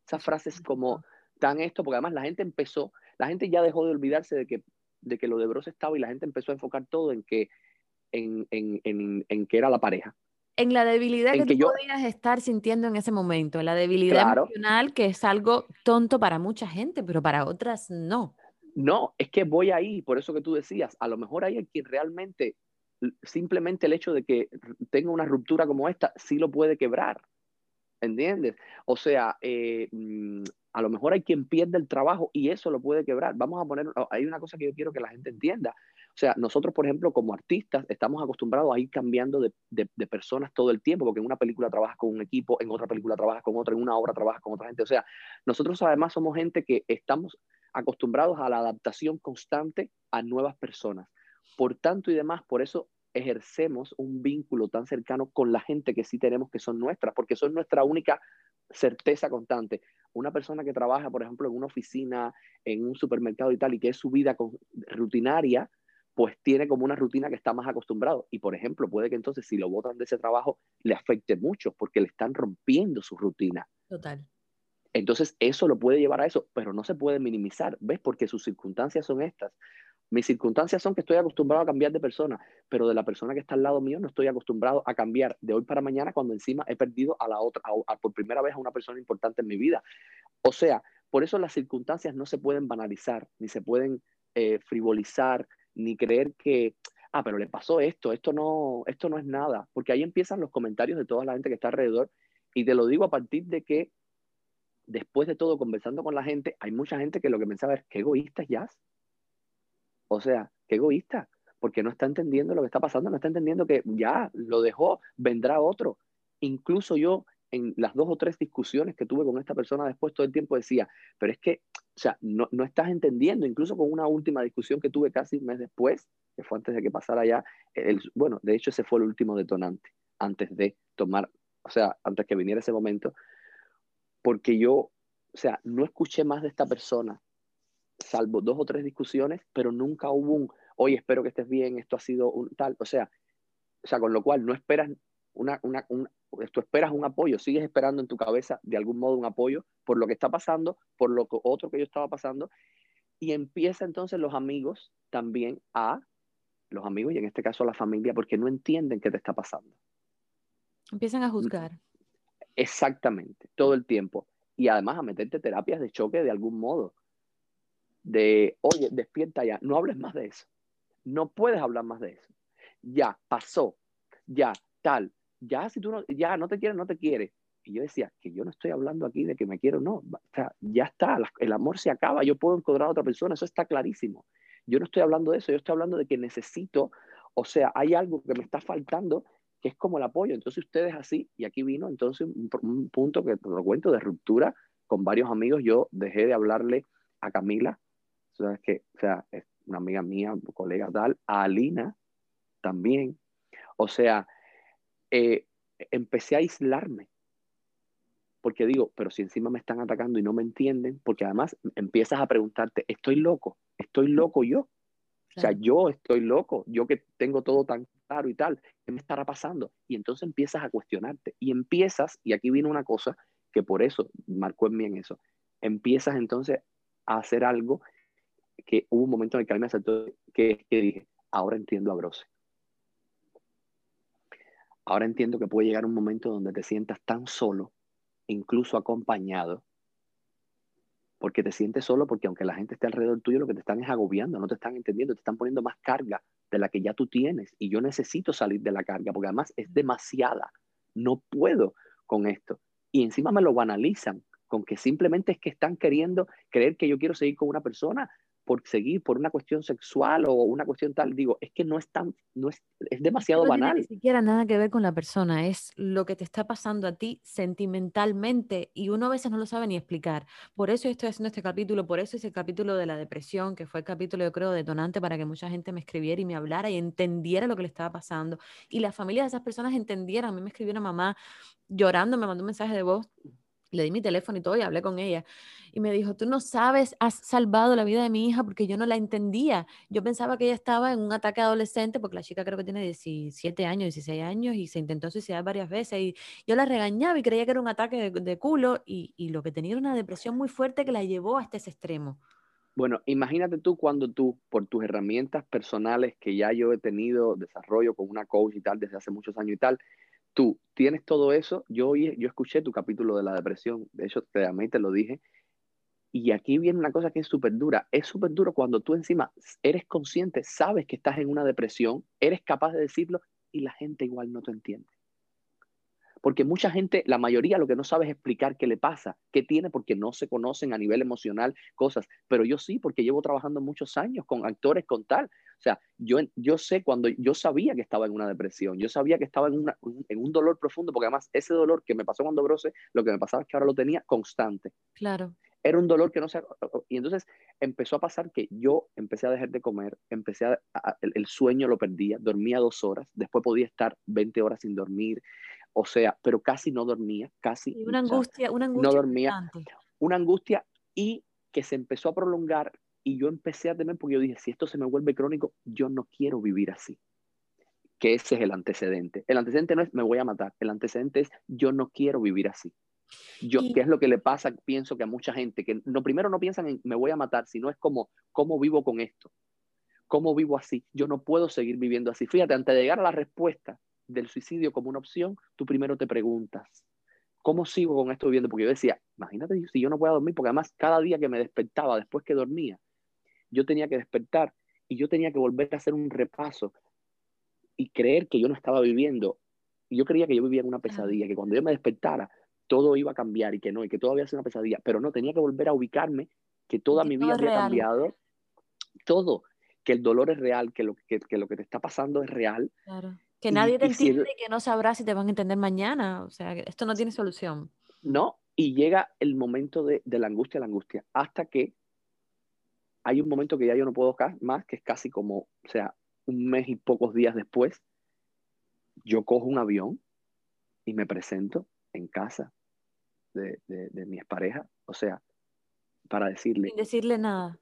Esas frases como tan esto, porque además la gente empezó, la gente ya dejó de olvidarse de que, de que lo de Bros estaba y la gente empezó a enfocar todo en que en, en, en, que era la pareja. En la debilidad que, tú podías estar sintiendo en ese momento, en la debilidad emocional, que es algo tonto para mucha gente, pero para otras no. No, es que voy ahí, por eso que tú decías, a lo mejor hay quien realmente, simplemente el hecho de que tenga una ruptura como esta, sí lo puede quebrar, ¿entiendes? O sea, eh, mm, a lo mejor hay quien pierde el trabajo y eso lo puede quebrar. Vamos a poner, hay una cosa que yo quiero que la gente entienda. O sea, nosotros, por ejemplo, como artistas, estamos acostumbrados a ir cambiando de, de, personas todo el tiempo, porque en una película trabajas con un equipo, en otra película trabajas con otra, en una obra trabajas con otra gente. O sea, nosotros además somos gente que estamos acostumbrados a la adaptación constante a nuevas personas. Por tanto y demás, por eso ejercemos un vínculo tan cercano con la gente que sí tenemos que son nuestras, porque son nuestra única certeza constante. Una persona que trabaja, por ejemplo, en una oficina, en un supermercado y tal, y que es su vida rutinaria, pues tiene como una rutina que está más acostumbrado. Y, por ejemplo, puede que entonces si lo votan de ese trabajo, le afecte mucho porque le están rompiendo su rutina. Total. Entonces, eso lo puede llevar a eso, pero no se puede minimizar, ¿ves? Porque sus circunstancias son estas. Mis circunstancias son que estoy acostumbrado a cambiar de persona, pero de la persona que está al lado mío no estoy acostumbrado a cambiar de hoy para mañana cuando encima he perdido a la otra, por primera vez a una persona importante en mi vida. O sea, por eso las circunstancias no se pueden banalizar, ni se pueden eh, frivolizar, ni creer que, ah, pero le pasó esto, esto no, esto no es nada, porque ahí empiezan los comentarios de toda la gente que está alrededor. Y te lo digo a partir de que después de todo, conversando con la gente, hay mucha gente que lo que pensaba es, qué egoísta es Jazz. O sea, qué egoísta, porque no está entendiendo lo que está pasando, no está entendiendo que ya lo dejó, vendrá otro. Incluso yo, en las dos o tres discusiones que tuve con esta persona después, todo el tiempo decía, pero es que, o sea, no, no estás entendiendo, incluso con una última discusión que tuve casi un mes después, que fue antes de que pasara ya, el, bueno, de hecho ese fue el último detonante, antes de tomar, o sea, antes que viniera ese momento, porque yo, o sea, no escuché más de esta persona salvo dos o tres discusiones, pero nunca hubo un, oye, espero que estés bien, esto ha sido un tal, o sea, o sea con lo cual no esperas una, una, un, tú esperas un apoyo, sigues esperando en tu cabeza de algún modo un apoyo por lo que está pasando, por lo que otro que yo estaba pasando, y empieza entonces los amigos también a, los amigos y en este caso a la familia, porque no entienden qué te está pasando. Empiezan a juzgar. Exactamente, todo el tiempo. Y además a meterte terapias de choque de algún modo de, oye, despierta ya, no hables más de eso. No puedes hablar más de eso. Ya, pasó, ya, tal, ya, si tú no, ya no te quieres, no te quieres. Y yo decía, que yo no estoy hablando aquí de que me quiero, no, o sea, ya está, el amor se acaba, yo puedo encontrar a otra persona, eso está clarísimo. Yo no estoy hablando de eso, yo estoy hablando de que necesito, o sea, hay algo que me está faltando que es como el apoyo. Entonces ustedes así, y aquí vino entonces un, un punto que te lo cuento de ruptura con varios amigos, yo dejé de hablarle a Camila ¿sabes o sea, una amiga mía, colega tal, a Alina también. O sea, eh, empecé a aislarme. Porque digo, pero si encima me están atacando y no me entienden, porque además empiezas a preguntarte, ¿estoy loco? ¿Estoy loco yo? O sea, yo estoy loco, yo que tengo todo tan claro y tal, ¿qué me estará pasando? Y entonces empiezas a cuestionarte y empiezas, y aquí viene una cosa que por eso marcó en mí en eso, empiezas entonces a hacer algo que hubo un momento en el que a mí me asaltó que, que dije, ahora entiendo a Brose. Ahora entiendo que puede llegar un momento donde te sientas tan solo, incluso acompañado, porque te sientes solo, porque aunque la gente esté alrededor tuyo, lo que te están es agobiando, no te están entendiendo, te están poniendo más carga de la que ya tú tienes. Y yo necesito salir de la carga, porque además es demasiada. No puedo con esto. Y encima me lo banalizan, con que simplemente es que están queriendo creer que yo quiero seguir con una persona por seguir por una cuestión sexual o una cuestión tal, digo, es que no es tan, no es, es demasiado no banal. Tiene ni siquiera nada que ver con la persona, es lo que te está pasando a ti sentimentalmente y uno a veces no lo sabe ni explicar. Por eso estoy haciendo este capítulo, por eso es el capítulo de la depresión, que fue el capítulo, yo creo, detonante para que mucha gente me escribiera y me hablara y entendiera lo que le estaba pasando. Y la familia de esas personas entendieran. A mí me escribió una mamá llorando, me mandó un mensaje de voz le di mi teléfono y todo y hablé con ella. Y me dijo, tú no sabes, has salvado la vida de mi hija porque yo no la entendía. Yo pensaba que ella estaba en un ataque adolescente porque la chica creo que tiene 17 años, 16 años y se intentó suicidar varias veces. Y yo la regañaba y creía que era un ataque de, culo y, y, lo que tenía era una depresión muy fuerte que la llevó hasta ese extremo. Bueno, imagínate tú cuando tú, por tus herramientas personales que ya yo he tenido, desarrollo con una coach y tal desde hace muchos años y tal, tú tienes todo eso. Yo, yo escuché tu capítulo de la depresión, de hecho, te, lo dije. Y aquí viene una cosa que es súper dura. Es súper duro cuando tú encima eres consciente, sabes que estás en una depresión, eres capaz de decirlo y la gente igual no te entiende. Porque mucha gente, la mayoría lo que no sabe es explicar qué le pasa, qué tiene, porque no se conocen a nivel emocional cosas. Pero yo sí, porque llevo trabajando muchos años con actores, con tal. O sea, yo, yo sé cuando yo sabía que estaba en una depresión, yo sabía que estaba en, una, en un dolor profundo, porque además ese dolor que me pasó cuando brose, lo que me pasaba es que ahora lo tenía constante. Claro. Era un dolor que no se... Y entonces empezó a pasar que yo empecé a dejar de comer, empecé a, el, el, sueño lo perdía, dormía dos horas, después podía estar 20 horas sin dormir, o sea, pero casi no dormía, casi. Y una angustia, una angustia. No dormía. Una angustia y que se empezó a prolongar y yo empecé a temer porque yo dije, si esto se me vuelve crónico, yo no quiero vivir así. Que ese es el antecedente. El antecedente no es me voy a matar, el antecedente es yo no quiero vivir así. Yo, ¿Qué es lo que le pasa? Pienso que a mucha gente, que no, primero no piensan en me voy a matar, sino es como, ¿cómo vivo con esto? ¿Cómo vivo así? Yo no puedo seguir viviendo así. Fíjate, antes de llegar a la respuesta, del suicidio como una opción, tú primero te preguntas, ¿cómo sigo con esto viviendo? Porque yo decía, imagínate si yo no puedo dormir, porque además cada día que me despertaba después que dormía, yo tenía que despertar y yo tenía que volver a hacer un repaso y creer que yo no estaba viviendo. Yo creía que yo vivía en una pesadilla, que cuando yo me despertara todo iba a cambiar y que no, y que todo había sido una pesadilla, pero no, tenía que volver a ubicarme, que toda mi vida había cambiado, todo, que el dolor es real, que lo que, que, lo que te está pasando es real. Claro. Que nadie te entiende y que no sabrá si te van a entender mañana. O sea, esto no tiene solución. No, y llega el momento de, de la angustia, la angustia, hasta que hay un momento que ya yo no puedo más, que es casi como, o sea, un mes y pocos días después, yo cojo un avión y me presento en casa de, de, de mi expareja, o sea, para decirle... Sin decirle nada.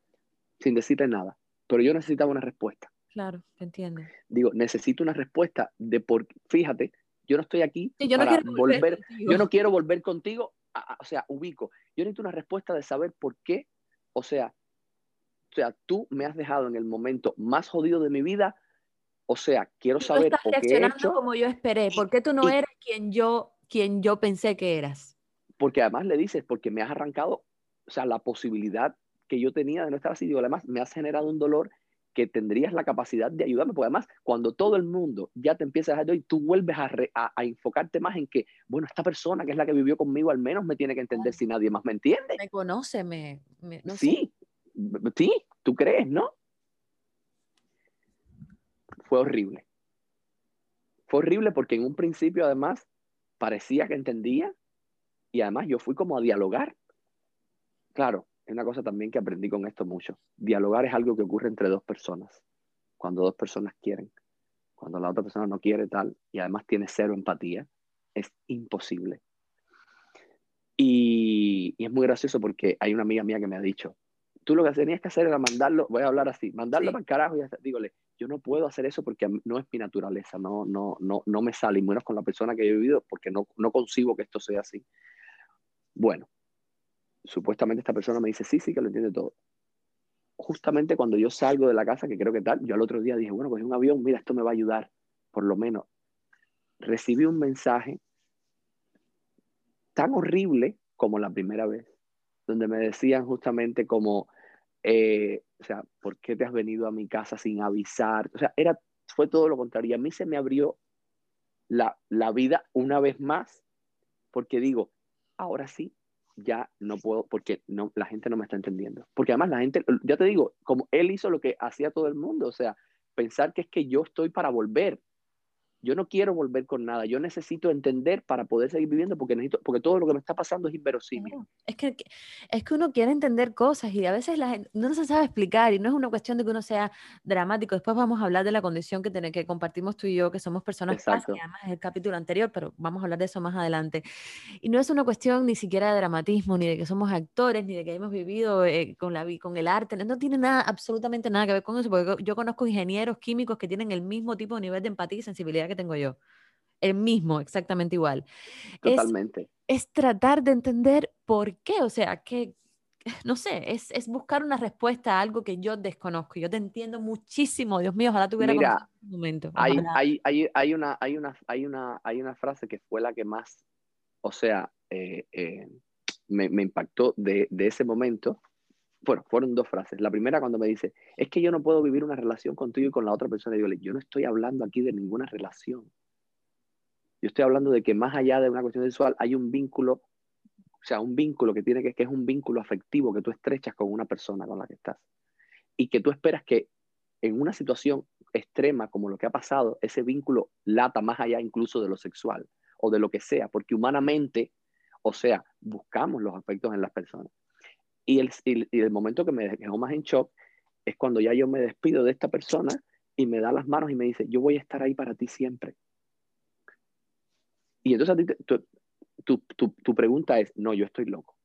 Sin decirle nada, pero yo necesitaba una respuesta. Claro, te entiendo. Digo, necesito una respuesta de por fíjate, yo no estoy aquí yo para no volver, yo no quiero volver contigo, o sea, ubico. Yo necesito una respuesta de saber por qué, o sea, o sea, tú me has dejado en el momento más jodido de mi vida, o sea, quiero saber por qué he hecho, como yo esperé, ¿por qué tú no eres quien yo quien yo pensé que eras? Porque además le dices, porque me has arrancado, o sea, la posibilidad que yo tenía de no estar así, digo, además me has generado un dolor que tendrías la capacidad de ayudarme, porque además cuando todo el mundo ya te empieza a dejar de tú vuelves a, a, enfocarte más en que, bueno, esta persona que es la que vivió conmigo al menos me tiene que entender si nadie más me entiende. Me conoce, me... sí, sí, tú crees, ¿no? Fue horrible. Fue horrible porque en un principio además parecía que entendía y además yo fui como a dialogar. Claro, es una cosa también que aprendí con esto mucho. Dialogar es algo que ocurre entre dos personas, cuando dos personas quieren. Cuando la otra persona no quiere tal y además tiene cero empatía, es imposible. Y, es muy gracioso porque hay una amiga mía que me ha dicho, tú lo que tenías que hacer era mandarlo, voy a hablar así, mandarlo para el carajo y dígole, yo no puedo hacer eso porque no es mi naturaleza, no, no, no, no me sale, y menos con la persona que he vivido, porque no, no concibo que esto sea así. Bueno, supuestamente esta persona me dice, sí, sí, que lo entiende todo. Justamente cuando yo salgo de la casa, que creo que tal, yo al otro día dije, bueno, pues un avión, mira, esto me va a ayudar, por lo menos. Recibí un mensaje tan horrible como la primera vez, donde me decían justamente como, eh, o sea, ¿por qué te has venido a mi casa sin avisar? O sea, era, fue todo lo contrario. A mí se me abrió la, la vida una vez más, porque digo, ahora sí, ya no puedo, porque no, la gente no me está entendiendo. Porque además la gente, ya te digo, como él hizo lo que hacía todo el mundo, o sea, pensar que es que yo estoy para volver, yo no quiero volver con nada, yo necesito entender para poder seguir viviendo porque necesito, porque todo lo que me está pasando es inverosímil. Es que, es que uno quiere entender cosas y a veces la gente no se sabe explicar y no es una cuestión de que uno sea dramático. Después vamos a hablar de la condición que, que compartimos tú y yo, que somos personas además es el capítulo anterior, pero vamos a hablar de eso más adelante. Y no es una cuestión ni siquiera de dramatismo, ni de que somos actores, ni de que hemos vivido eh, con, la, con el arte, no tiene nada, absolutamente nada que ver con eso, porque yo conozco ingenieros químicos que tienen el mismo tipo de nivel de empatía y sensibilidad tengo yo. El mismo, exactamente igual. Totalmente. Es, tratar de entender por qué, o sea, que, no sé, es, es, buscar una respuesta a algo que yo desconozco. Yo te entiendo muchísimo, Dios mío, ojalá tuviera Mira, un momento. Hay, hay, hay, hay, una, hay, una, hay, una, hay una frase que fue la que más, o sea, eh, eh, me, me, impactó de, de ese momento, bueno, fueron dos frases. La primera cuando me dice, es que yo no puedo vivir una relación contigo y con la otra persona. Y digo, yo no estoy hablando aquí de ninguna relación. Yo estoy hablando de que más allá de una cuestión sexual hay un vínculo, o sea, un vínculo que tiene que, que es un vínculo afectivo que tú estrechas con una persona con la que estás. Y que tú esperas que en una situación extrema como lo que ha pasado, ese vínculo lata más allá incluso de lo sexual o de lo que sea, porque humanamente, o sea, buscamos los afectos en las personas. Y el, y el momento que me dejó más en shock es cuando ya yo me despido de esta persona y me da las manos y me dice, yo voy a estar ahí para ti siempre. Y entonces a ti, tu, tu, tu, pregunta es, no, yo estoy loco.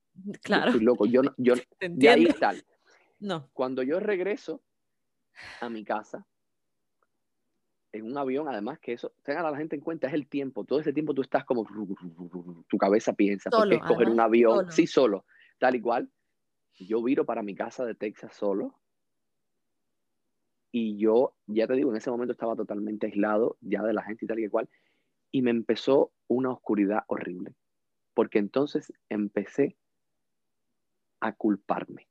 Claro. Yo estoy loco. Yo, yo, de ahí tal. No. Cuando yo regreso a mi casa, en un avión, además que eso, tengan a la gente en cuenta, es el tiempo. Todo ese tiempo tú estás como, tu cabeza piensa, solo, porque escoger un avión, solo. sí, solo, tal y cual. Yo viro para mi casa de Texas solo. Y yo, ya te digo, en ese momento estaba totalmente aislado ya de la gente y tal y cual. Y me empezó una oscuridad horrible. Porque entonces empecé a culparme.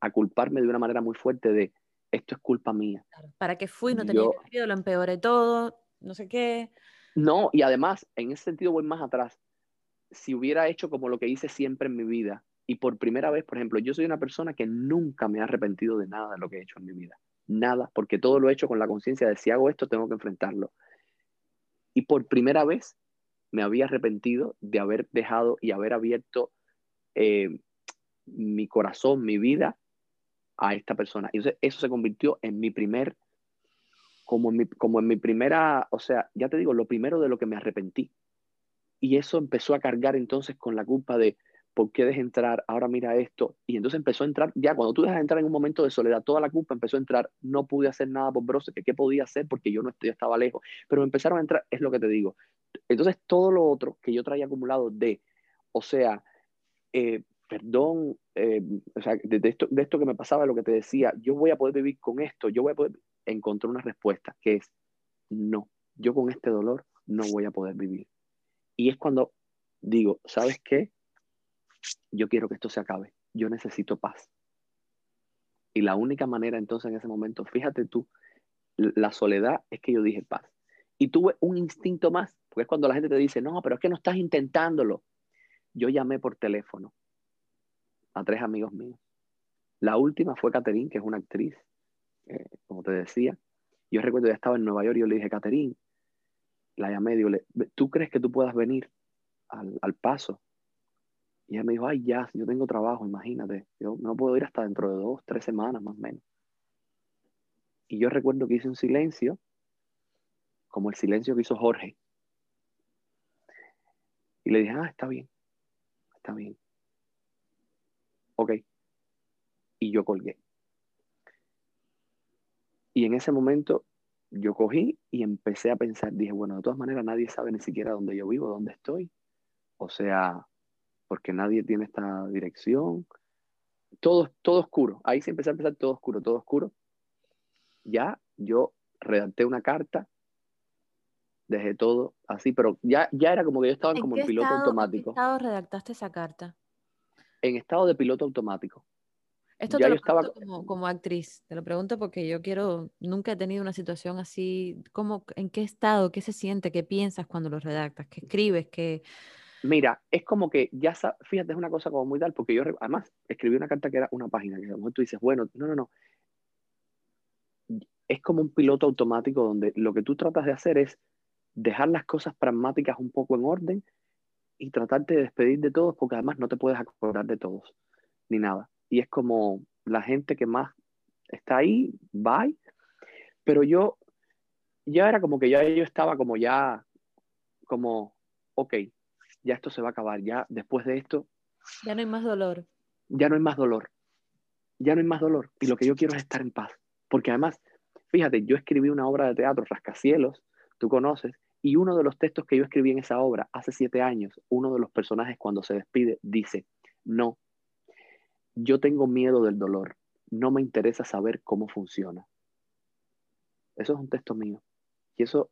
A culparme de una manera muy fuerte de, esto es culpa mía. ¿Para qué fui? No tenía Yo- sentido, lo empeoré todo, no sé qué. No, y además, en ese sentido voy más atrás. Si hubiera hecho como lo que hice siempre en mi vida, y por primera vez, por ejemplo, yo soy una persona que nunca me ha arrepentido de nada de lo que he hecho en mi vida. Nada, porque todo lo he hecho con la conciencia de si hago esto, tengo que enfrentarlo. Y por primera vez me había arrepentido de haber dejado y haber abierto eh, mi corazón, mi vida a esta persona. Y entonces eso se convirtió en mi primer, como en mi, como en mi primera, o sea, ya te digo, lo primero de lo que me arrepentí. Y eso empezó a cargar entonces con la culpa de, ¿por qué dejé entrar? Ahora mira esto. Y entonces empezó a entrar, ya cuando tú dejas entrar en un momento de soledad, toda la culpa empezó a entrar, no pude hacer nada por Brose, que qué podía hacer porque yo no yo estaba lejos. Pero empezaron a entrar, es lo que te digo. Entonces todo lo otro que yo traía acumulado de, o sea, eh, perdón, eh, o sea, de, de esto, de esto que me pasaba, lo que te decía, yo voy a poder vivir con esto, yo voy a poder, encontré una respuesta que es, no, yo con este dolor no voy a poder vivir. Y es cuando digo, ¿sabes qué? Yo quiero que esto se acabe, yo necesito paz. Y la única manera entonces en ese momento, fíjate tú, la soledad es que yo dije paz. Y tuve un instinto más, porque es cuando la gente te dice, no, pero es que no estás intentándolo. Yo llamé por teléfono a tres amigos míos. La última fue Catherine, que es una actriz, eh, como te decía. Yo recuerdo, ya estaba en Nueva York y yo le dije, Catherine, la llamé, digo, ¿tú crees que tú puedas venir al, al paso? Y ella me dijo, ay, ya, yo tengo trabajo, imagínate. Yo no puedo ir hasta dentro de dos, tres semanas más o menos. Y yo recuerdo que hice un silencio, como el silencio que hizo Jorge. Y le dije, ah, está bien, está bien. Ok. Y yo colgué. Y en ese momento yo cogí y empecé a pensar, dije, bueno, de todas maneras nadie sabe ni siquiera dónde yo vivo, dónde estoy. O sea, porque nadie tiene esta dirección. Todo, todo oscuro. Ahí sí empecé a pensar todo oscuro, todo oscuro. Ya yo redacté una carta, dejé todo así, pero ya, ya era como que yo estaba como en piloto estado, automático. ¿En qué estado redactaste esa carta? En estado de piloto automático. Esto Ya te lo yo estaba- pregunto como, como actriz, te lo pregunto porque yo quiero, nunca he tenido una situación así, ¿cómo, ¿en qué estado, qué se siente, qué piensas cuando lo redactas, qué escribes, qué... Mira, es como que ya, fíjate, es una cosa como muy tal, porque yo además escribí una carta que era una página, que a lo mejor tú dices, bueno, no, no, no. Es como un piloto automático donde lo que tú tratas de hacer es dejar las cosas pragmáticas un poco en orden y tratarte de despedir de todos, porque además no te puedes acordar de todos, ni nada. Y es como la gente que más está ahí, bye. Pero yo, ya era como que ya yo estaba como ya, como, ok, ya esto se va a acabar, ya después de esto Ya no hay más dolor. ya no hay más dolor, ya no hay más dolor. Y lo que yo quiero es estar en paz. Porque además, fíjate, yo escribí una obra de teatro, Rascacielos, tú conoces, y uno de los textos que yo escribí en esa obra hace siete años, uno de los personajes cuando se despide dice, no, yo tengo miedo del dolor, no me interesa saber cómo funciona. Eso es un texto mío. Y eso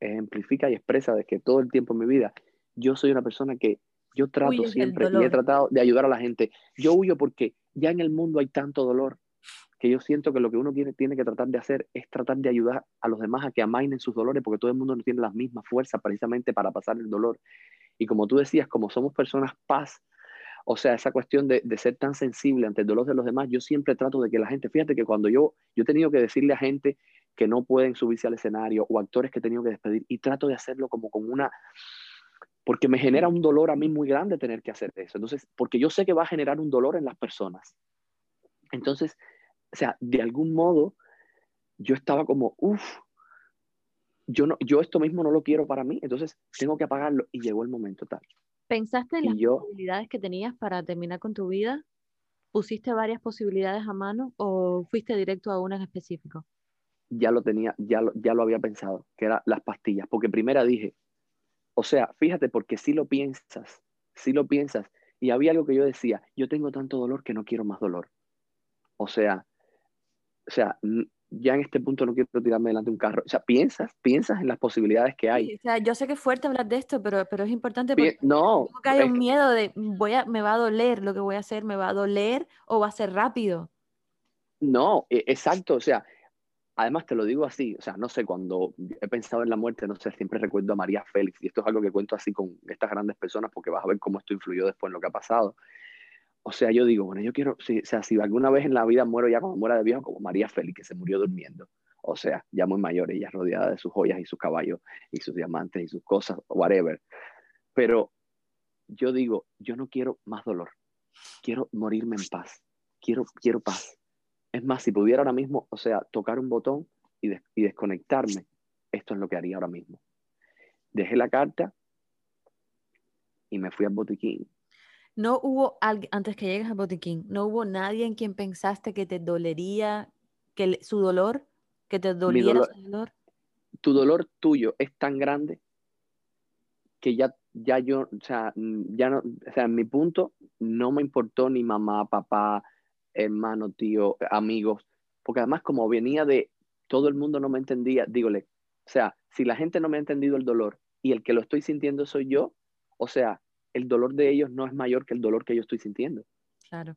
ejemplifica y expresa de que todo el tiempo en mi vida yo soy una persona que yo trato Huyes siempre y he tratado de ayudar a la gente. Yo huyo porque ya en el mundo hay tanto dolor que yo siento que lo que uno tiene, tiene que tratar de hacer es tratar de ayudar a los demás a que amainen sus dolores, porque todo el mundo no tiene las mismas fuerzas precisamente para pasar el dolor. Y como tú decías, como somos personas paz, o sea, esa cuestión de, de, ser tan sensible ante el dolor de los demás, yo siempre trato de que la gente, fíjate que cuando yo, yo he tenido que decirle a gente que no pueden subirse al escenario o actores que he tenido que despedir, y trato de hacerlo como con una, porque me genera un dolor a mí muy grande tener que hacer eso. Entonces, porque yo sé que va a generar un dolor en las personas. Entonces, o sea, de algún modo, yo estaba como, uff, yo, no, yo esto mismo no lo quiero para mí, entonces tengo que apagarlo y llegó el momento tal. ¿Pensaste en las posibilidades que tenías para terminar con tu vida? ¿Pusiste varias posibilidades a mano o fuiste directo a una en específico? Ya lo tenía, ya lo, ya lo había pensado, que eran las pastillas, porque primero dije, o sea, fíjate, porque si lo piensas, si lo piensas, y había algo que yo decía, yo tengo tanto dolor que no quiero más dolor. O sea, o sea, ya en este punto no quiero tirarme delante de un carro. O sea, piensas, piensas en las posibilidades que hay. o sea, yo sé que es fuerte hablar de esto, pero, pero es importante porque no, hay un miedo de voy a, me va a doler lo que voy a hacer, me va a doler o va a ser rápido. No, e, exacto, o sea, además te lo digo así, o sea, no sé, cuando he pensado en la muerte, no sé, siempre recuerdo a María Félix, y esto es algo que cuento así con estas grandes personas porque vas a ver cómo esto influyó después en lo que ha pasado. O sea, yo digo, bueno, yo quiero, si, o sea, si alguna vez en la vida muero ya como muera de viejo, como María Félix, que se murió durmiendo. O sea, ya muy mayor, ella rodeada de sus joyas y sus caballos y sus diamantes y sus cosas, whatever. Pero yo digo, yo no quiero más dolor. Quiero morirme en paz. Quiero, quiero paz. Es más, si pudiera ahora mismo, o sea, tocar un botón y, y desconectarme, esto es lo que haría ahora mismo. Dejé la carta y me fui al botiquín no hubo, antes que llegues al botiquín, no hubo nadie en quien pensaste que te dolería que su dolor, que te doliera su dolor. Tu dolor tuyo es tan grande que ya, ya yo, o sea, ya no, o sea, en mi punto no me importó ni mamá, papá, hermano, tío, amigos, porque además como venía de todo el mundo no me entendía, dígole, o sea, si la gente no me ha entendido el dolor y el que lo estoy sintiendo soy yo, o sea, el dolor de ellos no es mayor que el dolor que yo estoy sintiendo. Claro.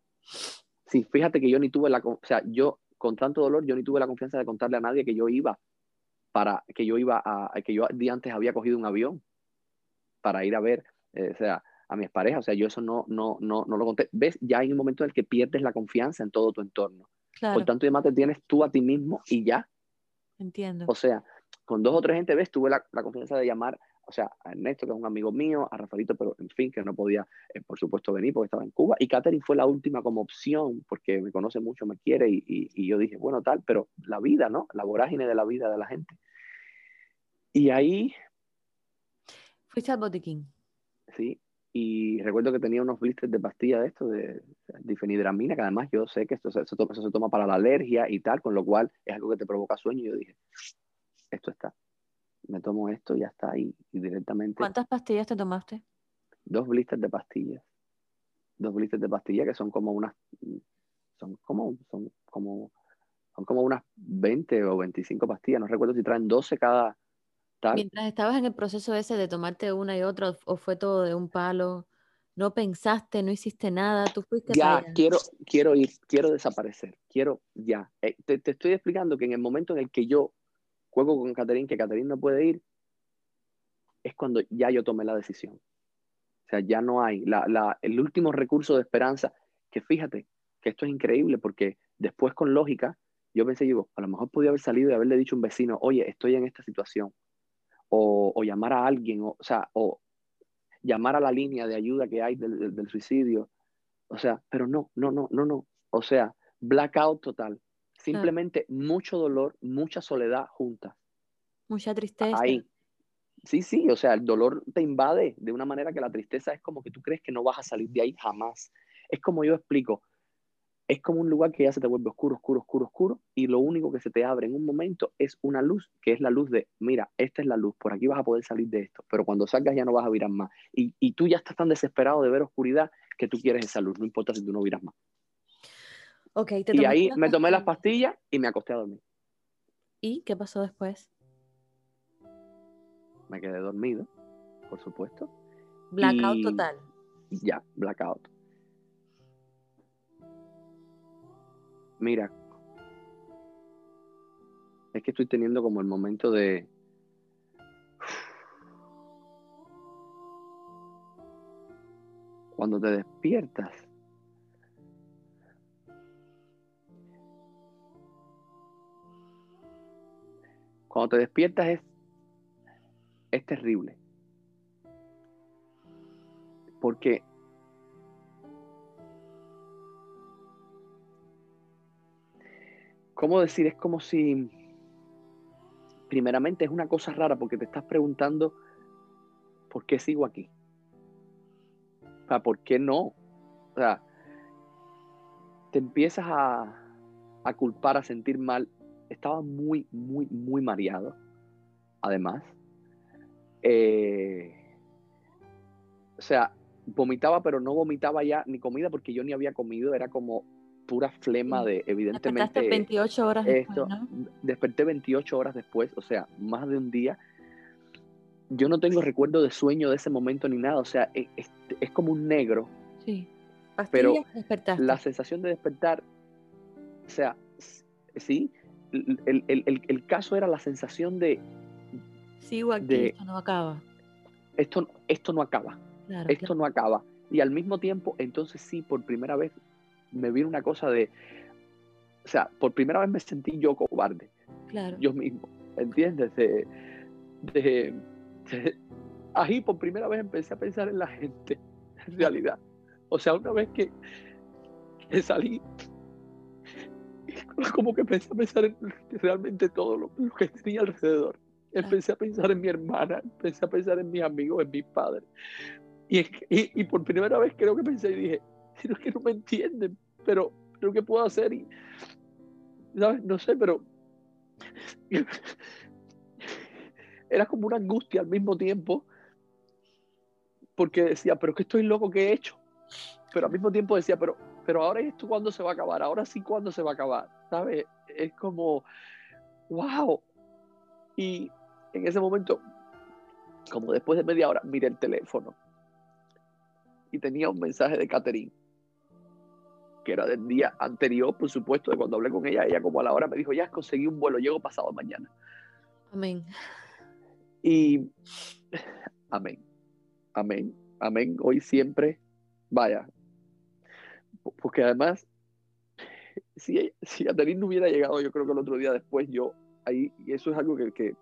Sí, fíjate que yo ni tuve la, o sea, yo con tanto dolor, yo ni tuve la confianza de contarle a nadie que yo iba para, que yo iba a, que yo día antes había cogido un avión para ir a ver, eh, o sea, a mis parejas, o sea, yo eso no, no, no, no lo conté. ¿Ves? Ya hay un momento en el que pierdes la confianza en todo tu entorno. Claro. Por tanto, además te tienes tú a ti mismo y ya. Entiendo. O sea, con dos o tres gente, ¿ves? Tuve la, la confianza de llamar o sea, a Ernesto, que es un amigo mío, a Rafaelito, pero en fin, que no podía, eh, por supuesto, venir porque estaba en Cuba. Y Catherine fue la última como opción, porque me conoce mucho, me quiere, y, y, yo dije, bueno, tal, pero la vida, ¿no? La vorágine de la vida de la gente. Y ahí... Fuiste al botiquín. Sí, y recuerdo que tenía unos blisters de pastillas de esto, de difenidramina, que además yo sé que esto, eso, eso se toma para la alergia y tal, con lo cual es algo que te provoca sueño. Y yo dije, esto está me tomo esto y ya está ahí y directamente. ¿Cuántas pastillas te tomaste? Dos blisters de pastillas. Dos blisters de pastillas que son como unas, son como, son como, son como unas 20 o 25 pastillas. No recuerdo si traen 12 cada tal. Mientras estabas en el proceso ese de tomarte una y otra o fue todo de un palo, no pensaste, no hiciste nada, tú fuiste. Ya, quiero, quiero ir, quiero desaparecer, quiero ya. Eh, te, te estoy explicando que en el momento en el que yo juego con Caterín, que Caterín no puede ir, es cuando ya yo tomé la decisión. O sea, ya no hay. La, el último recurso de esperanza, que fíjate que esto es increíble porque después con lógica, yo pensé, digo, a lo mejor podía haber salido y haberle dicho a un vecino, oye, estoy en esta situación. O, o llamar a alguien, o, o, sea, o llamar a la línea de ayuda que hay del, del suicidio. O sea, pero no, no, no, no, no. O sea, blackout total. Simplemente mucho dolor, mucha soledad juntas. Mucha tristeza. Ahí. Sí, sí, o sea, el dolor te invade de una manera que la tristeza es como que tú crees que no vas a salir de ahí jamás. Es como yo explico, es como un lugar que ya se te vuelve oscuro, oscuro, oscuro, oscuro, y lo único que se te abre en un momento es una luz, que es la luz de, mira, esta es la luz, por aquí vas a poder salir de esto, pero cuando salgas ya no vas a virar más. Y, y tú ya estás tan desesperado de ver oscuridad que tú quieres esa luz, no importa si tú no viras más y ahí me tomé las pastillas y me acosté a dormir. ¿Y qué pasó después? Me quedé dormido, por supuesto. Blackout total. Ya, blackout. Mira, es que estoy teniendo como el momento de... Cuando te despiertas, cuando te despiertas es, es terrible. Porque ¿cómo decir? Es como si, primeramente es una cosa rara porque te estás preguntando, ¿por qué sigo aquí? O sea, ¿por qué no? O sea, te empiezas a, culpar, a sentir mal. Estaba muy, muy, muy mareado, además. Eh, o sea, vomitaba, pero no vomitaba ya ni comida porque yo ni había comido, era como pura flema de, evidentemente. Despertaste 28 horas esto, después, Desperté 28 horas después, o sea, más de un día. Yo no tengo recuerdo de sueño de ese momento ni nada, o sea, es, es, como un negro. Sí. pero la sensación de despertar, o sea, sí, el, el, el, el caso era la sensación de. Sigo aquí, esto no acaba. Esto, esto no acaba. esto no acaba. Y al mismo tiempo, entonces sí, por primera vez me vino una cosa de, o sea, por primera vez me sentí yo cobarde. Claro. Yo mismo, ¿entiendes? De, de, ahí por primera vez empecé a pensar en la gente, en realidad. O sea, una vez que, que salí, como que empecé a pensar en realmente todo lo, que tenía alrededor. Empecé a pensar en mi hermana, empecé a pensar en mis amigos, en mis padres. Y, y, y por primera vez creo que pensé y dije, sino que no me entienden, pero, pero ¿qué puedo hacer? Y, ¿sabes? No sé, pero era como una angustia al mismo tiempo, porque decía, pero que estoy loco que he hecho. Pero al mismo tiempo decía, pero, pero ahora esto cuándo se va a acabar, ahora sí cuándo se va a acabar, ¿sabes? Es como, wow. Y en ese momento, como después de media hora, miré el teléfono y tenía un mensaje de Catherine que era del día anterior, por supuesto, de cuando hablé con ella, ella como a la hora me dijo, ya conseguí un vuelo, llego pasado mañana. Amén. Y amén, amén, amén, hoy siempre, vaya, porque además, si, si Aterín no hubiera llegado, yo creo que el otro día después, yo ahí, y eso es algo que, que,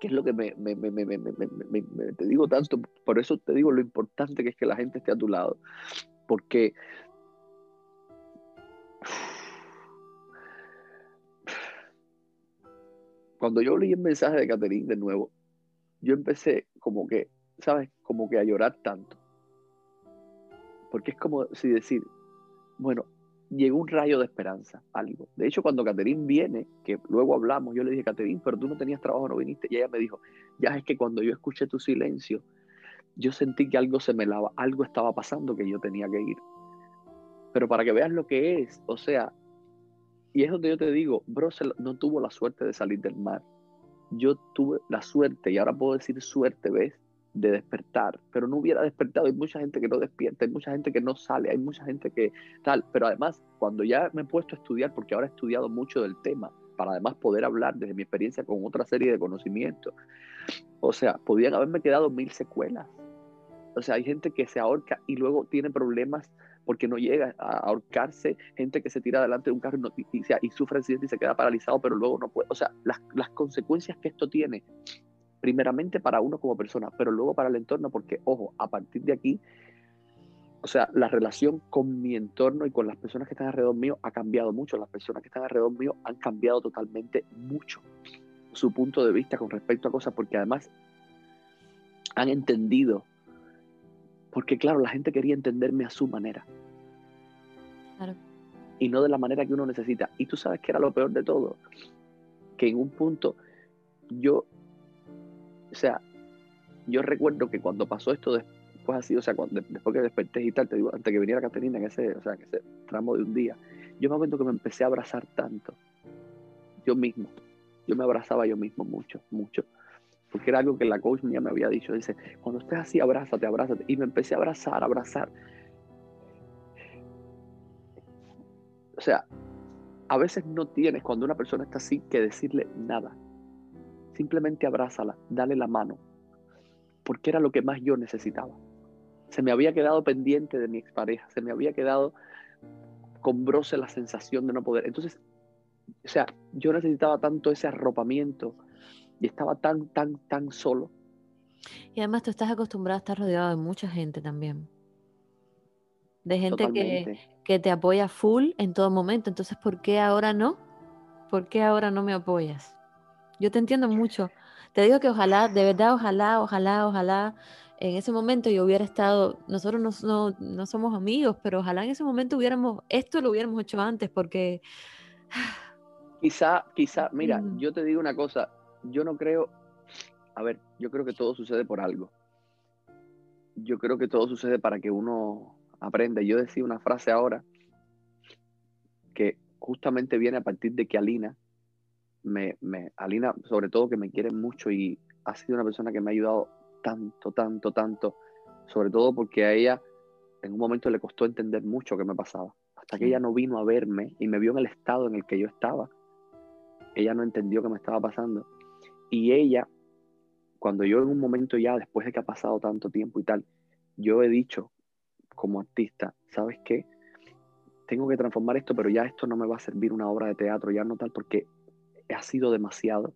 que es lo que me, me, me, me, te digo tanto, por eso te digo lo importante que es que la gente esté a tu lado, porque cuando yo leí el mensaje de Catherine de nuevo, yo empecé como que, ¿sabes? Como que a llorar tanto. Porque es como si decir, bueno, llegó un rayo de esperanza, algo. De hecho, cuando Catherine viene, que luego hablamos, yo le dije, Catherine, pero tú no tenías trabajo, no viniste. Y ella me dijo, ya es que cuando yo escuché tu silencio, yo sentí que algo se me lava, algo estaba pasando que yo tenía que ir. Pero para que veas lo que es, o sea, y es donde yo te digo, bro, no tuvo la suerte de salir del mar. Yo tuve la suerte, y ahora puedo decir suerte, ¿ves? De despertar, pero no hubiera despertado. Hay mucha gente que no despierta, hay mucha gente que no sale, hay mucha gente que tal. Pero además, cuando ya me he puesto a estudiar, porque ahora he estudiado mucho del tema, para además poder hablar desde mi experiencia con otra serie de conocimientos, o sea, podían haberme quedado mil secuelas. O sea, hay gente que se ahorca y luego tiene problemas porque no llega a ahorcarse, gente que se tira delante de un carro y, y, sufre accidente y se queda paralizado, pero luego no puede. O sea, las, las consecuencias que esto tiene, primeramente para uno como persona, pero luego para el entorno, porque, ojo, a partir de aquí, o sea, la relación con mi entorno y con las personas que están alrededor mío ha cambiado mucho. Las personas que están alrededor mío han cambiado totalmente mucho su punto de vista con respecto a cosas, porque además han entendido porque claro, la gente quería entenderme a su manera. Claro. Y no de la manera que uno necesita. Y tú sabes que era lo peor de todo. Que en un punto yo, o sea, yo recuerdo que cuando pasó esto después así, o sea, cuando, después que desperté y tal, te digo, antes que viniera Caterina en ese, o sea, en ese tramo de un día, yo me acuerdo que me empecé a abrazar tanto. Yo mismo. Yo me abrazaba yo mismo mucho, mucho porque era algo que la coach mía me había dicho, dice, cuando estés así, abrázate, abrázate, y me empecé a abrazar, abrazar. O sea, A veces no tienes, cuando una persona está así, que decirle nada. Simplemente abrázala, dale la mano, porque era lo que más yo necesitaba. Se me había quedado pendiente de mi expareja, se me había quedado con broce la sensación de no poder. Entonces, o sea, yo necesitaba tanto ese arropamiento y estaba tan, tan, tan solo. Y además tú estás acostumbrado a estar rodeado de mucha gente también. De gente que, que, te apoya full en todo momento. Entonces, ¿por qué ahora no? ¿Por qué ahora no me apoyas? Yo te entiendo mucho. Te digo que ojalá, de verdad, ojalá, ojalá, ojalá en ese momento yo hubiera estado, nosotros no, no, somos amigos, pero ojalá en ese momento hubiéramos, esto lo hubiéramos hecho antes, porque... Quizá, quizá, mira, mm. yo te digo una cosa, yo no creo, a ver, yo creo que todo sucede por algo. Yo creo que todo sucede para que uno aprenda. Yo decía una frase ahora que justamente viene a partir de que Alina, me, me, Alina sobre todo que me quiere mucho y ha sido una persona que me ha ayudado tanto, tanto, tanto, sobre todo porque a ella en un momento le costó entender mucho qué me pasaba. Hasta que ella no vino a verme y me vio en el estado en el que yo estaba, ella no entendió qué me estaba pasando. Y ella, cuando yo en un momento ya, después de que ha pasado tanto tiempo y tal, yo he dicho como artista, ¿sabes qué? Tengo que transformar esto, pero ya esto no me va a servir una obra de teatro, ya no tal, porque ha sido demasiado.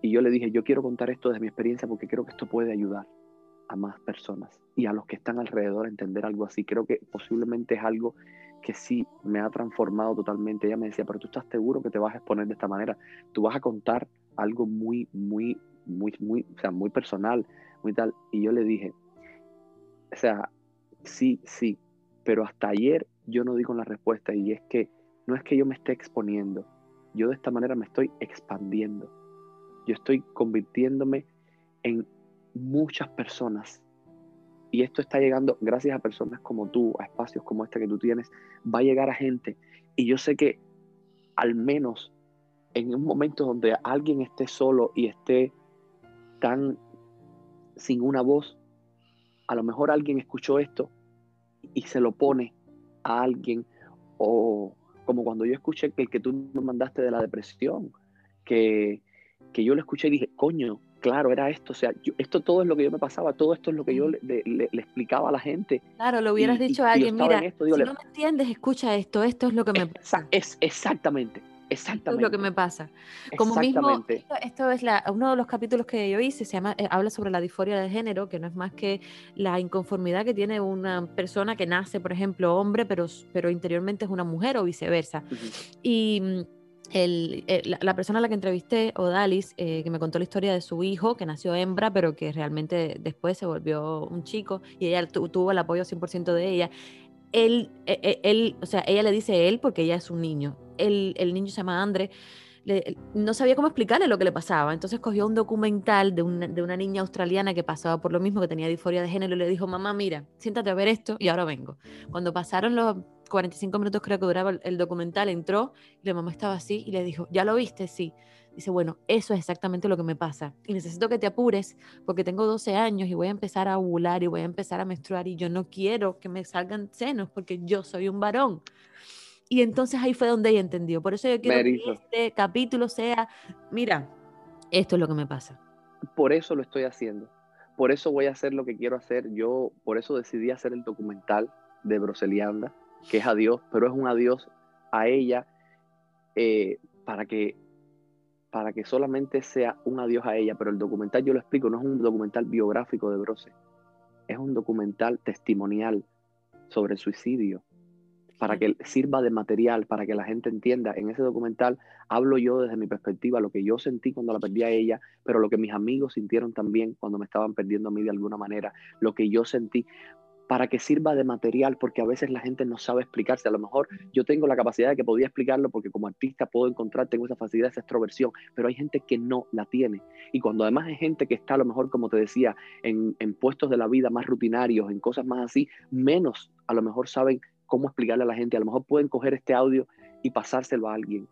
Y yo le dije, yo quiero contar esto desde mi experiencia porque creo que esto puede ayudar a más personas y a los que están alrededor a entender algo así. Creo que posiblemente es algo que sí me ha transformado totalmente. Ella me decía, pero tú estás seguro que te vas a exponer de esta manera. Tú vas a contar algo muy, muy, muy, muy, o sea, muy personal, muy tal. Y yo le dije, o sea, sí, sí, pero hasta ayer yo no di con la respuesta y es que no es que yo me esté exponiendo, yo de esta manera me estoy expandiendo yo estoy convirtiéndome en muchas personas. Y esto está llegando gracias a personas como tú, a espacios como este que tú tienes, va a llegar a gente. Y yo sé que al menos en un momento donde alguien esté solo y esté tan sin una voz, a lo mejor alguien escuchó esto y se lo pone a alguien o como cuando yo escuché que el que tú me mandaste de la depresión, que que yo lo escuché y dije, coño, claro, era esto, o sea, esto todo es lo que yo me pasaba, todo esto es lo que yo le, le, explicaba a la gente. Claro, lo hubieras dicho a alguien, mira, si no me entiendes, escucha esto, esto es lo que me pasa. Es, exactamente, exactamente. Esto es lo que me pasa. Como mismo, esto, es la, uno de los capítulos que yo hice, se llama, eh, habla sobre la disforia de género, que no es más que la inconformidad que tiene una persona que nace, por ejemplo, hombre, pero, pero interiormente es una mujer o viceversa. Y mm, el, eh, la, persona a la que entrevisté, Odalis, eh, que me contó la historia de su hijo, que nació hembra, pero que realmente después se volvió un chico y ella tuvo el apoyo 100% de ella. Él, e, e, él, o sea, ella le dice él porque ella es un niño. El, el niño se llama Andre. no sabía cómo explicarle lo que le pasaba. Entonces cogió un documental de una, de una niña australiana que pasaba por lo mismo, que tenía disforia de género, y le dijo, mamá, mira, siéntate a ver esto y ahora vengo. Cuando pasaron los 45 minutos creo que duraba el, documental, entró y la mamá estaba así y le dijo, ¿ya lo viste? Sí. Dice, bueno, eso es exactamente lo que me pasa y necesito que te apures porque tengo 12 años y voy a empezar a ovular y voy a empezar a menstruar y yo no quiero que me salgan senos porque yo soy un varón. Y entonces ahí fue donde ella entendió. Por eso yo quiero que este capítulo sea, mira, esto es lo que me pasa. Por eso lo estoy haciendo. Por eso voy a hacer lo que quiero hacer. Yo, por eso decidí hacer el documental de Broselianda que es adiós, pero es un adiós a ella eh, para, que, para que solamente sea un adiós a ella. Pero el documental, yo lo explico, no es un documental biográfico de Brose, es un documental testimonial sobre el suicidio, para que sirva de material, para que la gente entienda. En ese documental hablo yo desde mi perspectiva, lo que yo sentí cuando la perdí a ella, pero lo que mis amigos sintieron también cuando me estaban perdiendo a mí de alguna manera, lo que yo sentí, para que sirva de material, porque a veces la gente no sabe explicarse. A lo mejor yo tengo la capacidad de que podía explicarlo porque como artista puedo encontrar, tengo esa facilidad, esa extroversión, pero hay gente que no la tiene. Y cuando además hay gente que está a lo mejor, como te decía, en, puestos de la vida más rutinarios, en cosas más así, menos a lo mejor saben cómo explicarle a la gente. A lo mejor pueden coger este audio y pasárselo a alguien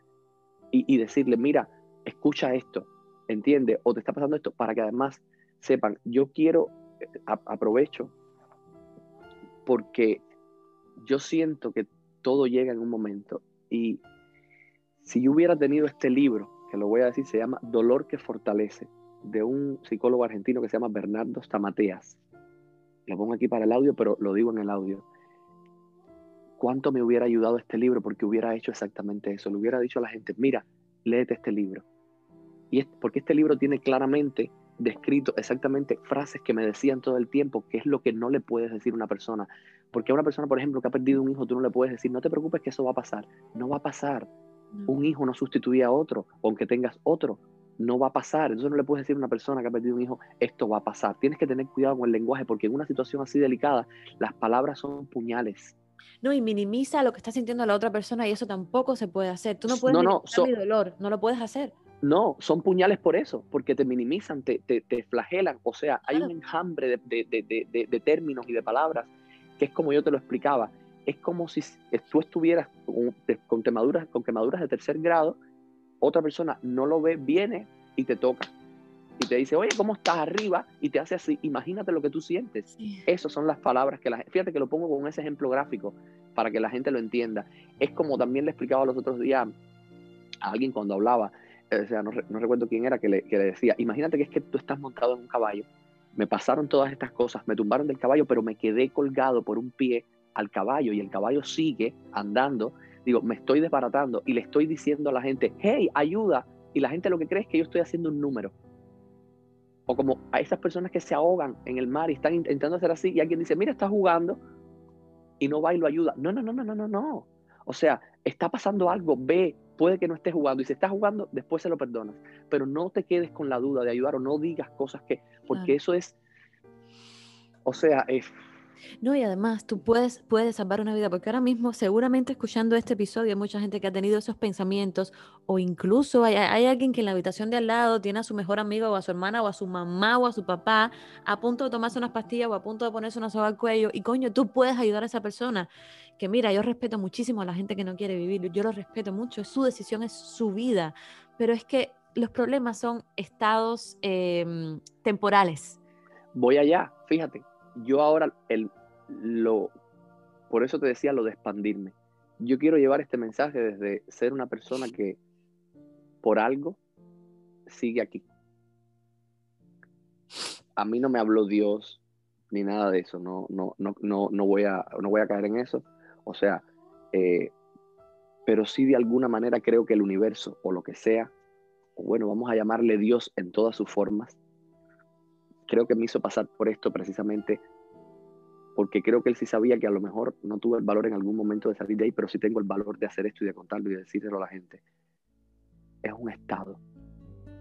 y, decirle, mira, escucha esto, entiende, o te está pasando esto, para que además sepan, yo quiero, eh, aprovecho porque yo siento que todo llega en un momento Y si yo hubiera tenido este libro, que lo voy a decir, se llama Dolor que Fortalece, de un psicólogo argentino que se llama Bernardo Stamateas. Lo pongo aquí para el audio, pero lo digo en el audio. ¿Cuánto me hubiera ayudado este libro? Porque hubiera hecho exactamente eso. Le hubiera dicho a la gente, mira, léete este libro. Y es porque este libro tiene claramente descrito exactamente frases que me decían todo el tiempo, que es lo que no le puedes decir a una persona. Porque a una persona, por ejemplo, que ha perdido un hijo, tú no le puedes decir, no te preocupes que eso va a pasar. No va a pasar. Un hijo no sustituye a otro, aunque tengas otro. No va a pasar. Entonces no le puedes decir a una persona que ha perdido un hijo, esto va a pasar. Tienes que tener cuidado con el lenguaje, porque en una situación así delicada, las palabras son puñales. No, y minimiza lo que está sintiendo la otra persona y eso tampoco se puede hacer. Tú no puedes no, no, mi dolor, no lo puedes hacer. No, son puñales por eso, porque te minimizan, te, te, flagelan. O sea, hay un enjambre de, términos y de palabras que es como yo te lo explicaba. Es como si tú estuvieras con, quemaduras, con quemaduras de tercer grado, otra persona no lo ve, viene y te toca. Y te dice, oye, ¿cómo estás arriba? Y te hace así, imagínate lo que tú sientes. Esas son las palabras que la Fíjate que lo pongo con ese ejemplo gráfico para que la gente lo entienda. Es como también le explicaba los otros días a alguien cuando hablaba o sea, no, recuerdo quién era, que le, decía, imagínate que es que tú estás montado en un caballo, me pasaron todas estas cosas, me tumbaron del caballo, pero me quedé colgado por un pie al caballo y el caballo sigue andando, digo, me estoy desbaratando y le estoy diciendo a la gente, hey, ayuda, y la gente lo que cree es que yo estoy haciendo un número. O como a esas personas que se ahogan en el mar y están intentando hacer así y alguien dice, mira, está jugando y no va y lo ayuda. No, no, no, no, no, no, no. O sea, está pasando algo, ve, puede que no esté jugando y si está jugando, después se lo perdonas. Pero no te quedes con la duda de ayudar o no digas cosas que, porque eso es, o sea, es no, y además tú puedes, puedes salvar una vida, porque ahora mismo seguramente escuchando este episodio hay mucha gente que ha tenido esos pensamientos, o incluso hay, alguien que en la habitación de al lado tiene a su mejor amigo o a su hermana o a su mamá o a su papá a punto de tomarse unas pastillas o a punto de ponerse una soga al cuello, y coño, tú puedes ayudar a esa persona. Que mira, yo respeto muchísimo a la gente que no quiere vivir, yo lo respeto mucho, es su decisión, es su vida, pero es que los problemas son estados em, temporales. Voy allá, fíjate, yo ahora, el, lo, por eso te decía lo de expandirme. Yo quiero llevar este mensaje desde ser una persona que por algo sigue aquí. A mí no me habló Dios ni nada de eso, no, no, no, no, no, voy, a, no voy a caer en eso. O sea, eh, pero sí de alguna manera creo que el universo o lo que sea, bueno, vamos a llamarle Dios en todas sus formas, creo que me hizo pasar por esto precisamente porque creo que él sí sabía que a lo mejor no tuve el valor en algún momento de salir de ahí, pero sí tengo el valor de hacer esto y de contarlo y de decírselo a la gente. Es un estado.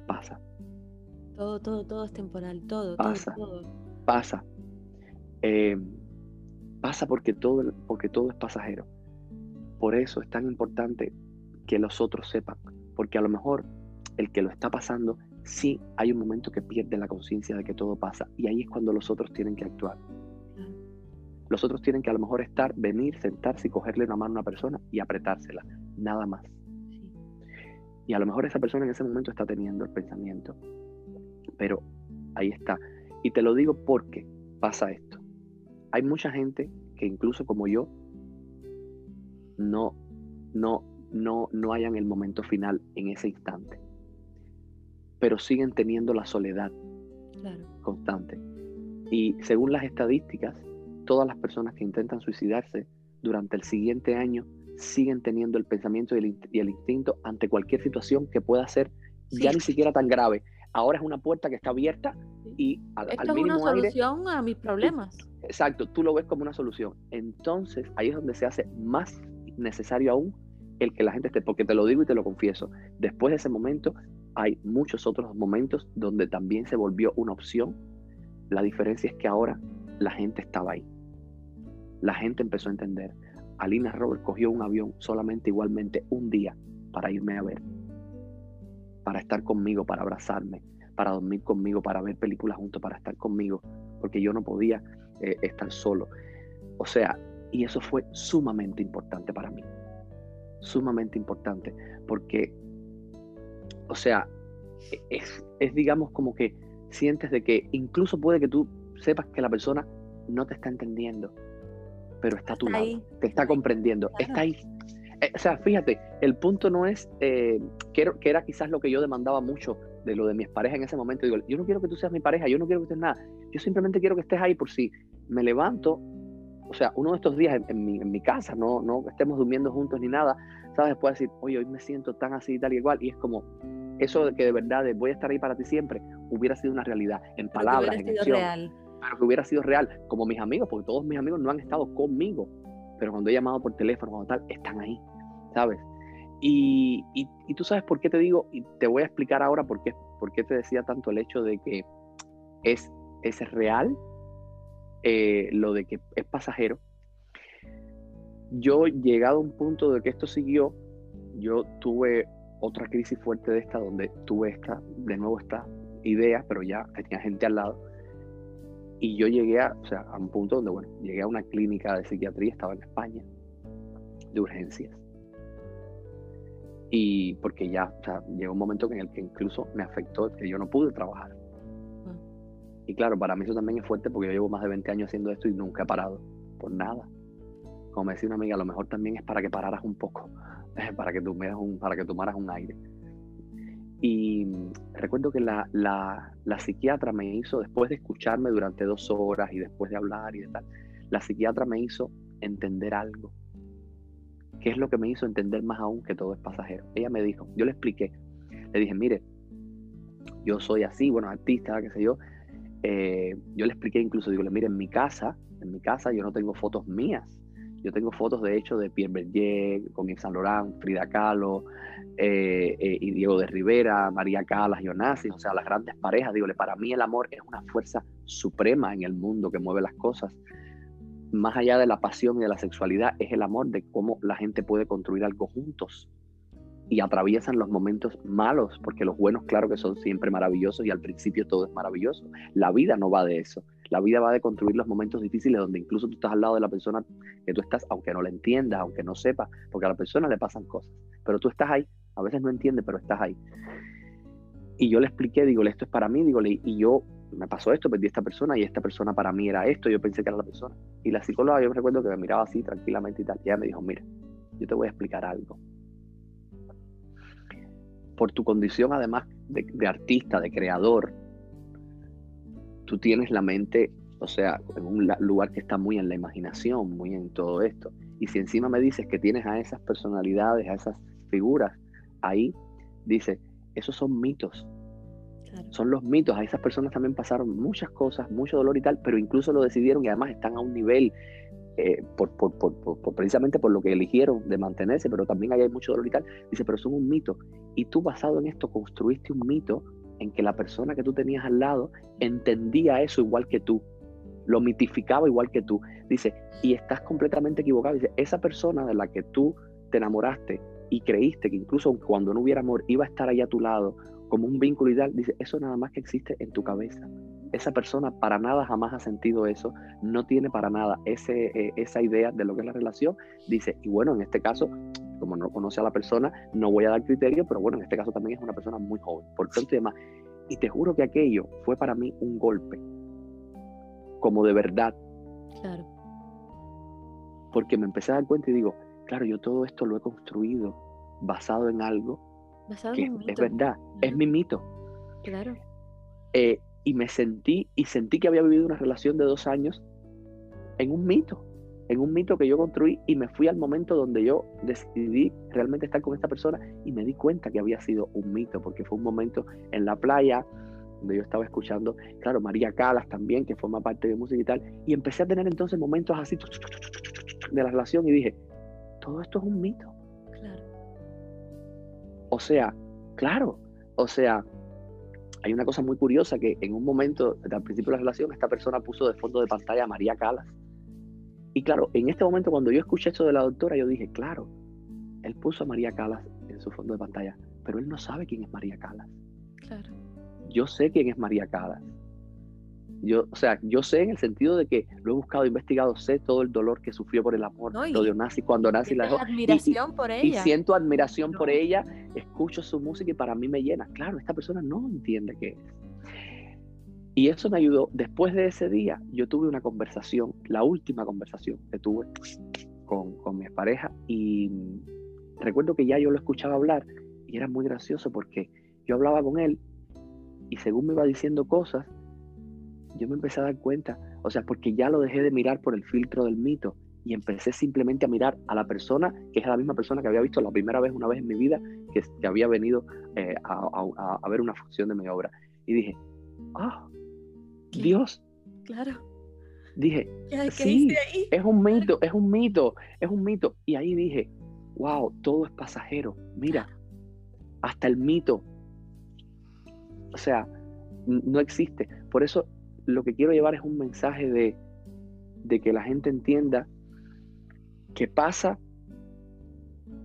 Pasa. Todo, todo, todo es temporal. Todo, pasa, todo, Pasa. Eh, pasa porque todo, porque todo es pasajero. Por eso es tan importante que los otros sepan. Porque a lo mejor el que lo está pasando sí hay un momento que pierde la conciencia de que todo pasa y ahí es cuando los otros tienen que actuar. Los otros tienen que a lo mejor estar, venir, sentarse y cogerle una mano a una persona y apretársela, nada más. Y a lo mejor esa persona en ese momento está teniendo el pensamiento, pero ahí está. Y te lo digo porque pasa esto. Hay mucha gente que incluso como yo no no no no hayan el momento final en ese instante pero siguen teniendo la soledad constante. Y según las estadísticas, todas las personas que intentan suicidarse durante el siguiente año siguen teniendo el pensamiento y el, instinto ante cualquier situación que pueda ser ya ni siquiera tan grave. Ahora es una puerta que está abierta y al, Esto es una solución a mis problemas. exacto, tú lo ves como una solución. Entonces ahí es donde se hace más necesario aún el que la gente esté, porque te lo digo y te lo confieso, después de ese momento hay muchos otros momentos donde también se volvió una opción. La diferencia es que ahora la gente estaba ahí. La gente empezó a entender. Alina Robert cogió un avión solamente igualmente un día para irme a ver, para estar conmigo, para abrazarme, para dormir conmigo, para ver películas juntos, para estar conmigo, porque yo no podía eh, estar solo. O sea, y eso fue sumamente importante para mí sumamente importante, porque, o sea, es, digamos como que sientes de que incluso puede que tú sepas que la persona no te está entendiendo, pero está a tu lado, te está comprendiendo, está ahí. Eh, o sea, fíjate, el punto no es, eh, que, era quizás lo que yo demandaba mucho de lo de mis parejas en ese momento. Digo, yo no quiero que tú seas mi pareja, yo no quiero que estés nada. Yo simplemente quiero que estés ahí por si me levanto, o sea, uno de estos días en, mi, en mi, casa, no, no estemos durmiendo juntos ni nada, ¿sabes? Después decir, oye, hoy me siento tan así, tal y igual. Y es como, eso de que de verdad voy a estar ahí para ti siempre, hubiera sido una realidad, en palabras, en acción. Real. Pero que hubiera sido real, como mis amigos, porque todos mis amigos no han estado conmigo, pero cuando he llamado por teléfono, cuando tal, están ahí, ¿sabes? Y, y, tú sabes por qué te digo, y te voy a explicar ahora por qué, por qué te decía tanto el hecho de que es, es real eh, lo de que es pasajero. Yo, llegado a un punto de que esto siguió, yo tuve otra crisis fuerte de esta, donde tuve esta, de nuevo esta idea, pero ya tenía gente al lado. Y yo llegué a, o sea, a un punto donde, bueno, llegué a una clínica de psiquiatría, estaba en España, de urgencias. Y porque ya, o sea, llegó un momento en el que incluso me afectó que yo no pude trabajar. Mm. Y claro, para mí eso también es fuerte porque yo llevo más de 20 años haciendo esto y nunca he parado, por nada. Como decía una amiga, lo mejor también es para que pararas un poco, para que, un, para que tomaras un aire. Y recuerdo que la, la, la, psiquiatra me hizo, después de escucharme durante dos horas y después de hablar y de tal, la psiquiatra me hizo entender algo. ¿Qué es lo que me hizo entender más aún que todo es pasajero? Ella me dijo, yo le expliqué, le dije, mire, yo soy así, bueno, artista, qué sé yo. Eh, yo le expliqué incluso, digo, mire, en mi casa, en mi casa yo no tengo fotos mías. Yo tengo fotos, de hecho, de Pierre Berger, con Yves Saint Laurent, Frida Kahlo, eh, eh, y Diego de Rivera, María Calas, Onassis, o sea, las grandes parejas. Digo, para mí el amor es una fuerza suprema en el mundo que mueve las cosas. Más allá de la pasión y de la sexualidad, es el amor de cómo la gente puede construir algo juntos y atraviesan los momentos malos, porque los buenos, claro que son siempre maravillosos y al principio todo es maravilloso. La vida no va de eso. La vida va de construir los momentos difíciles donde incluso tú estás al lado de la persona que tú estás, aunque no la entiendas, aunque no sepas, porque a la persona le pasan cosas. Pero tú estás ahí, a veces no entiende, pero estás ahí. Y yo le expliqué, digo, esto es para mí, digo, y yo me pasó esto, perdí a esta persona y esta persona para mí era esto, yo pensé que era la persona. Y la psicóloga, yo me recuerdo que me miraba así tranquilamente y tal, y ella me dijo, mira, yo te voy a explicar algo. Por tu condición además de artista, de creador, tú tienes la mente, o sea, en un lugar que está muy en la imaginación, muy en todo esto. Y si encima me dices que tienes a esas personalidades, a esas figuras ahí, dice, esos son mitos. Son los mitos. A esas personas también pasaron muchas cosas, mucho dolor y tal, pero incluso lo decidieron y además están a un nivel, eh, por, precisamente por lo que eligieron de mantenerse, pero también hay mucho dolor y tal. Dice, pero son un mito. Y tú basado en esto construiste un mito en que la persona que tú tenías al lado entendía eso igual que tú, lo mitificaba igual que tú. Dice, y estás completamente equivocado. Dice, esa persona de la que tú te enamoraste y creíste que incluso cuando no hubiera amor iba a estar ahí a tu lado como un vínculo ideal, dice, eso nada más que existe en tu cabeza. Esa persona para nada jamás ha sentido eso, no tiene para nada ese, eh, esa idea de lo que es la relación. Dice, y bueno, en este caso, como no conoce a la persona, no voy a dar criterio, pero bueno, en este caso también es una persona muy joven, por tanto y demás. Y te juro que aquello fue para mí un golpe, como de verdad. Claro. Porque me empecé a dar cuenta y digo, claro, yo todo esto lo he construido basado en algo basado que en es verdad, es mi mito. Claro. Eh, y me sentí, y sentí que había vivido una relación de dos años en un mito en un mito que yo construí y me fui al momento donde yo decidí realmente estar con esta persona y me di cuenta que había sido un mito, porque fue un momento en la playa donde yo estaba escuchando, claro, María Calas también, que forma parte de música y tal, y empecé a tener entonces momentos así de la relación y dije, todo esto es un mito. Claro. O sea, claro, o sea, hay una cosa muy curiosa que en un momento, al principio de la relación, esta persona puso de fondo de pantalla a María Calas y claro, en este momento cuando yo escuché esto de la doctora, yo dije, claro, él puso a María Calas en su fondo de pantalla, pero él no sabe quién es María Calas. Claro. Yo sé quién es María Calas. Yo, o sea, yo sé en el sentido de que lo he buscado, investigado, sé todo el dolor que sufrió por el amor, lo de cuando nazi la dejó. admiración por ella. Y siento admiración por ella, escucho su música y para mí me llena. Claro, esta persona no entiende qué es. Y eso me ayudó. Después de ese día, yo tuve una conversación, la última conversación que tuve con, mi pareja, y, recuerdo que ya yo lo escuchaba hablar y era muy gracioso porque yo hablaba con él y según me iba diciendo cosas, yo me empecé a dar cuenta, o sea, porque ya lo dejé de mirar por el filtro del mito y empecé simplemente a mirar a la persona, que es la misma persona que había visto la primera vez, una vez en mi vida, que, que había venido eh, a, a, ver una función de mi obra. Y dije, ah, Dios. Claro. Dije, sí, es un mito, es un mito, es un mito. Y ahí dije, wow, todo es pasajero. Mira, hasta el mito. O sea, no existe. Por eso lo que quiero llevar es un mensaje de, de que la gente entienda que pasa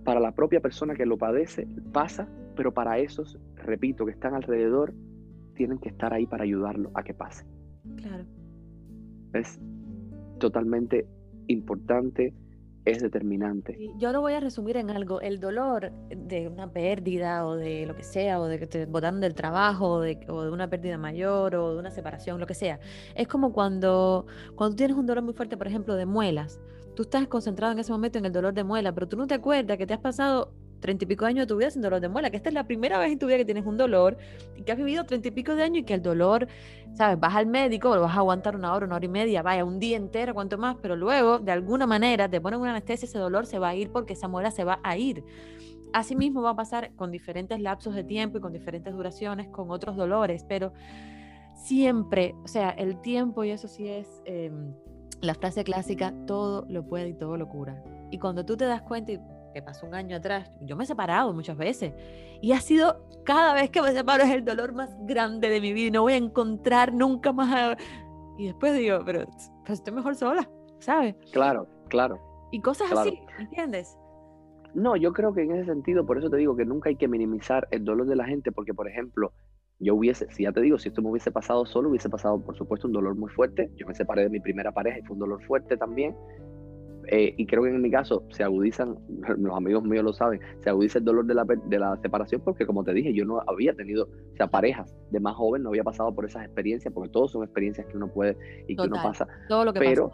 para la propia persona que lo padece, pasa, pero para esos, repito, que están alrededor, tienen que estar ahí para ayudarlo a que pase. Claro. Es totalmente importante, es determinante. Yo lo voy a resumir en algo. El dolor de una pérdida o de lo que sea, o de que te botaron del trabajo, o de, o de, una pérdida mayor, o de una separación, lo que sea. Es como cuando, cuando tienes un dolor muy fuerte, por ejemplo, de muelas. Tú estás concentrado en ese momento en el dolor de muela, pero tú no te acuerdas que te has pasado treinta y pico de años de tu vida sin dolor de muela, que esta es la primera vez en tu vida que tienes un dolor y que has vivido treinta y pico de años y que el dolor, sabes, vas al médico, lo vas a aguantar una hora, una hora y media, vaya, un día entero, cuanto más, pero luego, de alguna manera, te ponen una anestesia, ese dolor se va a ir porque esa muela se va a ir. Asimismo va a pasar con diferentes lapsos de tiempo y con diferentes duraciones, con otros dolores, pero siempre, o sea, el tiempo, y eso sí es em, la frase clásica, todo lo puede y todo lo cura. Y cuando tú te das cuenta, y que pasó un año atrás, yo me he separado muchas veces y ha sido cada vez que me separo es el dolor más grande de mi vida y no voy a encontrar nunca más. Y después digo, pero, pues estoy mejor sola, ¿sabes? Claro, claro. Y cosas así, ¿entiendes? No, yo creo que en ese sentido, por eso te digo que nunca hay que minimizar el dolor de la gente, porque por ejemplo, yo hubiese, si ya te digo, si esto me hubiese pasado solo, hubiese pasado por supuesto un dolor muy fuerte. Yo me separé de mi primera pareja y fue un dolor fuerte también. Eh, y creo que en mi caso se agudizan, los amigos míos lo saben, se agudiza el dolor de la, de la separación porque como te dije, yo no había tenido, o sea, parejas de más joven, no había pasado por esas experiencias, porque todos son experiencias que uno puede y que uno pasa. Todo lo que pero,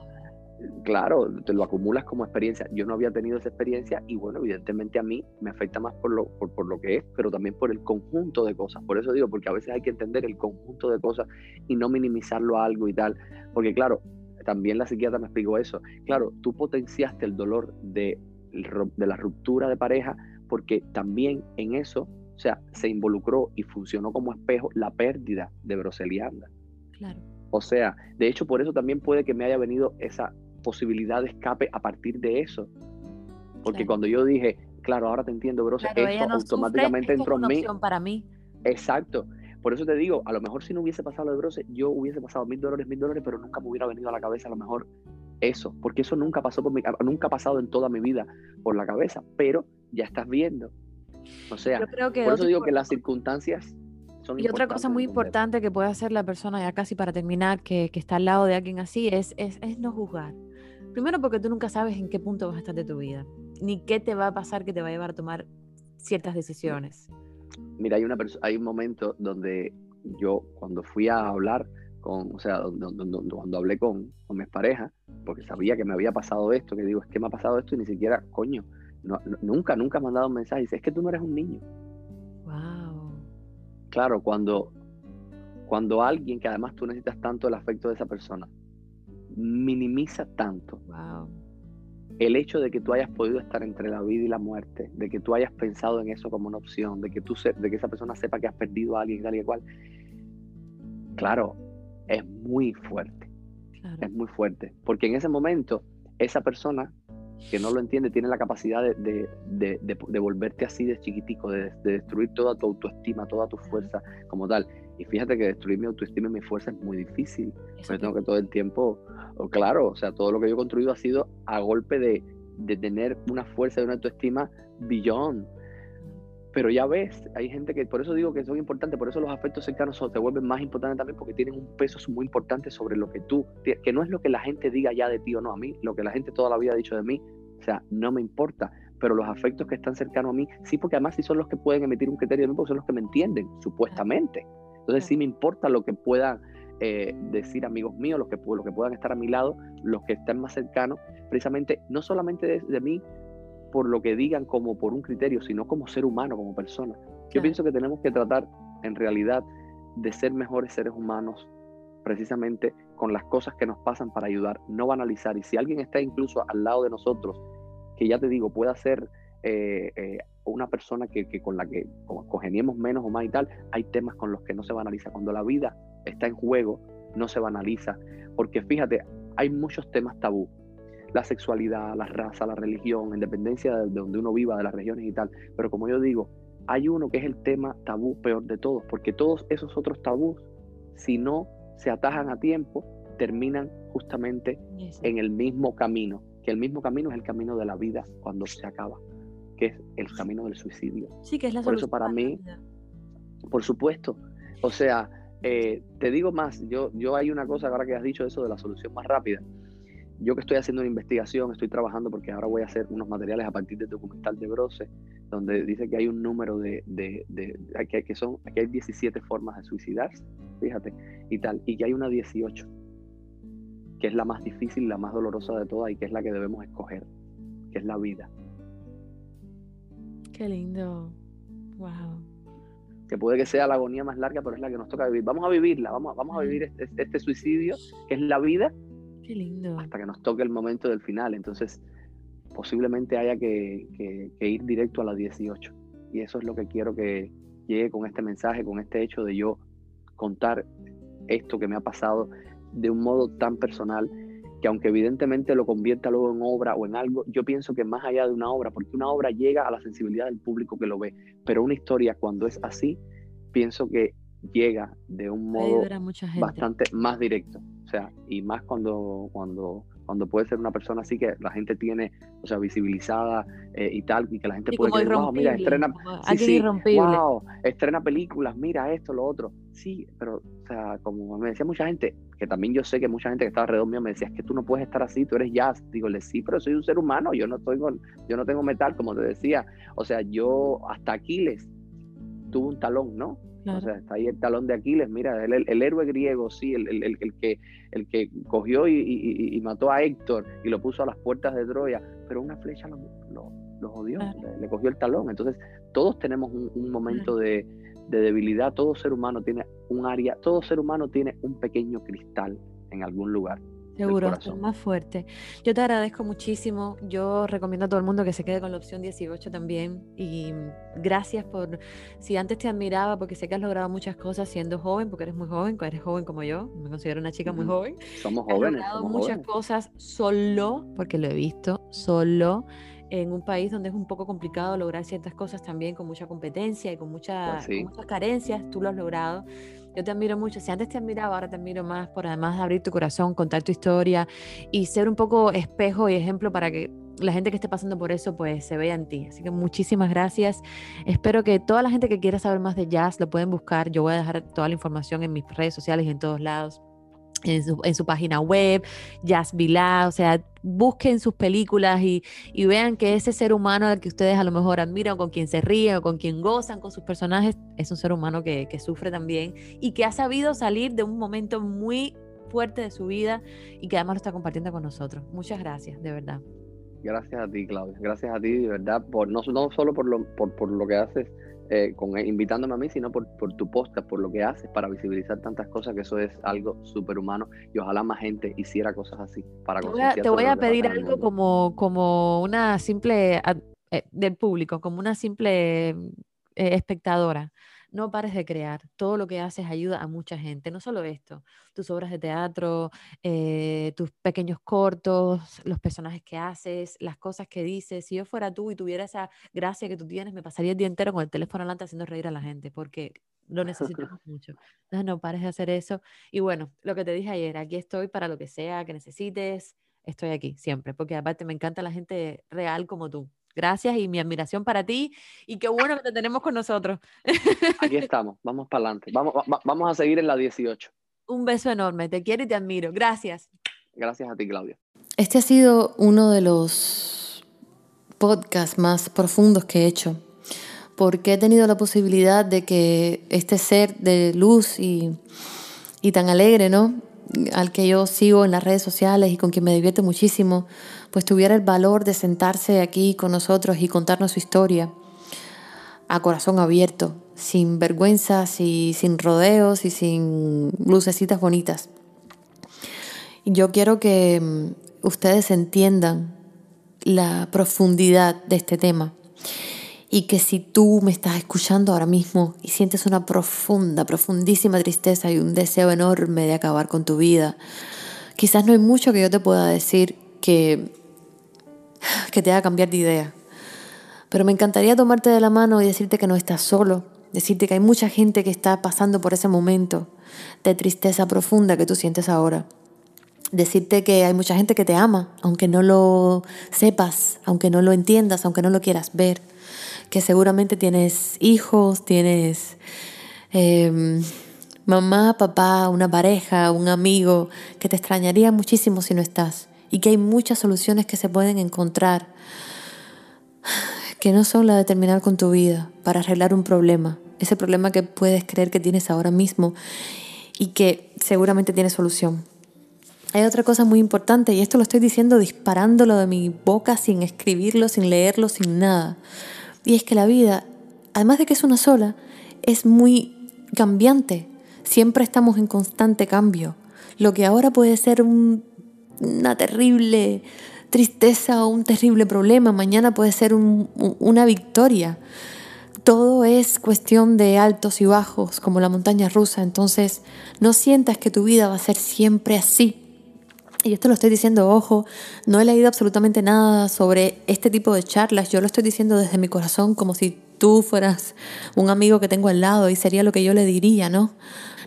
claro, te lo acumulas como experiencia. Yo no había tenido esa experiencia y bueno, evidentemente a mí me afecta más por lo, por, por, lo que es, pero también por el conjunto de cosas. Por eso digo, porque a veces hay que entender el conjunto de cosas y no minimizarlo a algo y tal. Porque claro, también la psiquiatra me explicó eso. Claro, tú potenciaste el dolor de, de la ruptura de pareja porque también en eso, o sea, se involucró y funcionó como espejo la pérdida de Broselianda. Claro. O sea, de hecho, por eso también puede que me haya venido esa posibilidad de escape a partir de eso. Porque cuando yo dije, claro, ahora te entiendo, Brose, esto automáticamente entró en mí. Para mí. Exacto. Por eso te digo, a lo mejor si no hubiese pasado lo de Brose, yo hubiese pasado mil dólares, mil dólares, pero nunca me hubiera venido a la cabeza a lo mejor eso, porque eso nunca pasó por mi, nunca ha pasado en toda mi vida por la cabeza, pero ya estás viendo. O sea, creo que por eso digo que las circunstancias son Y otra cosa muy importante que puede hacer la persona, ya casi para terminar, que, que está al lado de alguien así, es, es, es no juzgar. Primero porque tú nunca sabes en qué punto vas a estar de tu vida, ni qué te va a pasar que te va a llevar a tomar ciertas decisiones. Mira, hay, una hay un momento donde yo, cuando fui a hablar con, o sea, cuando hablé con, con mis parejas, porque sabía que me había pasado esto, que digo, es que me ha pasado esto y ni siquiera, coño, nunca, nunca me han dado un mensaje. Dice, es que tú no eres un niño. Wow. Claro, cuando, cuando alguien que además tú necesitas tanto el afecto de esa persona, minimiza tanto. Wow el hecho de que tú hayas podido estar entre la vida y la muerte, de que tú hayas pensado en eso como una opción, de que, tú de que esa persona sepa que has perdido a alguien tal y cual, claro, es muy fuerte. Es muy fuerte. Porque en ese momento, esa persona que no lo entiende tiene la capacidad de, de, volverte así de chiquitico, de, destruir toda tu autoestima, toda tu fuerza como tal. Y fíjate que destruir mi autoestima y mi fuerza es muy difícil. Porque tengo que todo el tiempo, claro, o sea, todo lo que yo he construido ha sido a golpe de, tener una fuerza de una autoestima billón. Pero ya ves, hay gente que, por eso digo que son importantes, por eso los afectos cercanos se vuelven más importantes también porque tienen un peso muy importante sobre lo que tú, que no es lo que la gente diga ya de ti o no, a mí, lo que la gente toda la vida ha dicho de mí, o sea, no me importa, pero los afectos que están cercanos a mí, sí, porque además sí son los que pueden emitir un criterio de mí, porque son los que me entienden, supuestamente. Entonces sí me importa lo que puedan eh, decir amigos míos, los que, que puedan estar a mi lado, los que estén más cercanos, precisamente no solamente de, mí por lo que digan como por un criterio, sino como ser humano, como persona. Yo pienso que tenemos que tratar en realidad de ser mejores seres humanos precisamente con las cosas que nos pasan para ayudar, no banalizar. Y si alguien está incluso al lado de nosotros, que ya te digo, pueda ser eh, eh, una persona que, con la que congeniemos menos o más y tal, hay temas con los que no se banaliza. Cuando la vida está en juego, no se banaliza. Porque fíjate, hay muchos temas tabú. La sexualidad, la raza, la religión, independencia de donde uno viva, de las regiones y tal. Pero como yo digo, hay uno que es el tema tabú peor de todos, porque todos esos otros tabús, si no se atajan a tiempo, terminan justamente en el mismo camino, que el mismo camino es el camino de la vida cuando se acaba, que es el camino del suicidio. Sí, que es la Por eso para mí, por supuesto, o sea, eh, te digo más, yo, yo hay una cosa ahora que has dicho eso de la solución más rápida. Yo que estoy haciendo una investigación, estoy trabajando porque ahora voy a hacer unos materiales a partir del documental de Brose, donde dice que hay un número de, de, de, que, que, son, que hay 17 formas de suicidarse, fíjate, y tal, y que hay una 18, que es la más difícil, la más dolorosa de todas y que es la que debemos escoger, que es la vida. Qué lindo, wow que puede que sea la agonía más larga, pero es la que nos toca vivir. Vamos a vivirla, vamos, vamos a vivir este, este, suicidio, que es la vida, Qué lindo. hasta que nos toque el momento del final. Entonces, posiblemente haya que, que, ir directo a las 18. Y eso es lo que quiero que llegue con este mensaje, con este hecho de yo contar esto que me ha pasado de un modo tan personal que aunque evidentemente lo convierta luego en obra o en algo, yo pienso que más allá de una obra, porque una obra llega a la sensibilidad del público que lo ve, pero una historia cuando es así, pienso que llega de un modo bastante más directo, o sea, y más cuando, cuando cuando puede ser una persona así que la gente tiene, o sea, visibilizada eh, y tal, y que la gente puede decir, wow, mira, estrena, sí, wow, estrena películas, mira esto, lo otro. Sí, pero, o sea, como me decía mucha gente, que también yo sé que mucha gente que estaba alrededor mío me decía, es que tú no puedes estar así, tú eres jazz. Digo, sí, pero soy un ser humano, yo no estoy con, yo no tengo metal, como te decía. O sea, yo hasta Aquiles tuvo un talón, ¿no? O sea, está ahí el talón de Aquiles, mira, el, el, héroe griego, sí, el, el, que, el que cogió y, y, mató a Héctor y lo puso a las puertas de Troya, pero una flecha lo, lo, jodió, le, cogió el talón. Entonces, todos tenemos un, momento de, de, debilidad, todo ser humano tiene un área, todo ser humano tiene un pequeño cristal en algún lugar. Seguro, más fuerte. Yo te agradezco muchísimo. Yo recomiendo a todo el mundo que se quede con la opción 18 también. Y gracias por, si antes te admiraba porque sé que has logrado muchas cosas siendo joven, porque eres muy joven, eres joven como yo, me considero una chica muy joven. Somos jóvenes. Has logrado muchas cosas solo, porque lo he visto, solo en un país donde es un poco complicado lograr ciertas cosas también con mucha competencia y con, pues con muchas carencias, tú lo has logrado. Yo te admiro mucho. Si antes te admiraba, ahora te admiro más por además de abrir tu corazón, contar tu historia y ser un poco espejo y ejemplo para que la gente que esté pasando por eso pues se vea en ti. Así que muchísimas gracias. Espero que toda la gente que quiera saber más de jazz lo pueden buscar. Yo voy a dejar toda la información en mis redes sociales y en todos lados en su, en su, página web, Jazz Vilá, o sea, busquen sus películas y, y, vean que ese ser humano al que ustedes a lo mejor admiran, con quien se ríen o con quien gozan con sus personajes, es un ser humano que, que sufre también y que ha sabido salir de un momento muy fuerte de su vida y que además lo está compartiendo con nosotros. Muchas gracias, de verdad. Gracias a ti, Claudia. Gracias a ti, de verdad, por, no, no solo por lo, por, por lo que haces eh, con, invitándome a mí, sino por, por tu posta, por lo que haces para visibilizar tantas cosas, que eso es algo súper humano y ojalá más gente hiciera cosas así para Te voy a, te voy a pedir algo como, como una simple, eh, del público, como una simple eh, espectadora no pares de crear. Todo lo que haces ayuda a mucha gente. No solo esto, tus obras de teatro, eh, tus pequeños cortos, los personajes que haces, las cosas que dices. Si yo fuera tú y tuviera esa gracia que tú tienes, me pasaría el día entero con el teléfono adelante haciendo reír a la gente, porque lo necesitamos mucho. Entonces no pares de hacer eso. Y bueno, lo que te dije ayer, aquí estoy para lo que sea que necesites. Estoy aquí siempre, porque aparte me encanta la gente real como tú. Gracias y mi admiración para ti y qué bueno que te tenemos con nosotros. Aquí estamos, vamos para adelante. Vamos, vamos a seguir en la 18. Un beso enorme, te quiero y te admiro. Gracias. Gracias a ti, Claudia. Este ha sido uno de los podcasts más profundos que he hecho, porque he tenido la posibilidad de que este ser de luz y, y tan alegre, ¿no? al que yo sigo en las redes sociales y con quien me divierte muchísimo, pues tuviera el valor de sentarse aquí con nosotros y contarnos su historia a corazón abierto, sin vergüenzas y sin rodeos y sin lucecitas bonitas. Yo quiero que mm, ustedes entiendan la profundidad de este tema y que si tú me estás escuchando ahora mismo y sientes una profunda, profundísima tristeza y un deseo enorme de acabar con tu vida, quizás no hay mucho que yo te pueda decir que, que te haga cambiar de idea. Pero me encantaría tomarte de la mano y decirte que no estás solo, decirte que hay mucha gente que está pasando por ese momento de tristeza profunda que tú sientes ahora. Decirte que hay mucha gente que te ama, aunque no lo sepas, aunque no lo entiendas, aunque no lo quieras ver que seguramente tienes hijos, tienes em, mamá, papá, una pareja, un amigo, que te extrañaría muchísimo si no estás. Y que hay muchas soluciones que se pueden encontrar que no son la de terminar con tu vida para arreglar un problema, ese problema que puedes creer que tienes ahora mismo y que seguramente tiene solución. Hay otra cosa muy importante y esto lo estoy diciendo disparándolo de mi boca sin escribirlo, sin leerlo, sin nada. Y es que la vida, además de que es una sola, es muy cambiante. Siempre estamos en constante cambio. Lo que ahora puede ser una terrible tristeza o un terrible problema, mañana puede ser una victoria. Todo es cuestión de altos y bajos, como la montaña rusa. Entonces, no sientas que tu vida va a ser siempre así. Y esto lo estoy diciendo, ojo, no he leído absolutamente nada sobre este tipo de charlas, yo lo estoy diciendo desde mi corazón como si tú fueras un amigo que tengo al lado y sería lo que yo le diría, ¿no?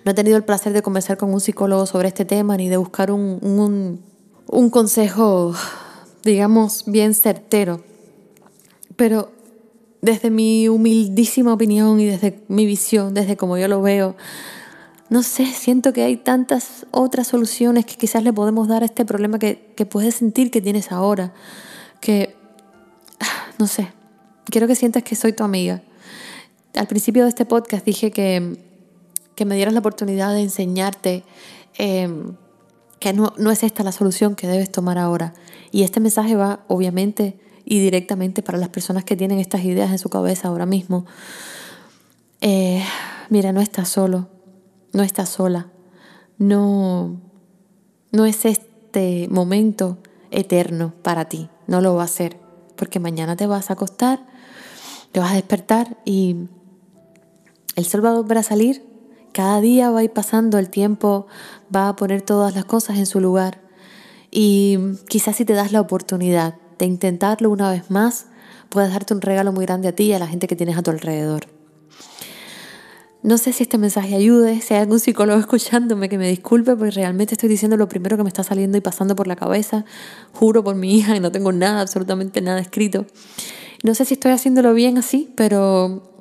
No he tenido el placer de conversar con un psicólogo sobre este tema ni de buscar un, un, un consejo, digamos, bien certero. Pero desde mi humildísima opinión y desde mi visión, desde como yo lo veo, no sé, siento que hay tantas otras soluciones que quizás le podemos dar a este problema que, puedes sentir que tienes ahora, que, no sé, quiero que sientas que soy tu amiga. Al principio de este podcast dije que, me dieras la oportunidad de enseñarte em, que no, no es esta la solución que debes tomar ahora. Y este mensaje va, obviamente, y directamente para las personas que tienen estas ideas en su cabeza ahora mismo. Eh, mira, no estás solo no estás sola, no, no es este momento eterno para ti, no lo va a ser, porque mañana te vas a acostar, te vas a despertar y el sol va a salir, cada día va a ir pasando, el tiempo va a poner todas las cosas en su lugar y quizás si te das la oportunidad de intentarlo una vez más, puedes darte un regalo muy grande a ti y a la gente que tienes a tu alrededor. No sé si este mensaje ayude, si hay algún psicólogo escuchándome que me disculpe, porque realmente estoy diciendo lo primero que me está saliendo y pasando por la cabeza. Juro por mi hija y no tengo nada, absolutamente nada escrito. No sé si estoy haciéndolo bien así, pero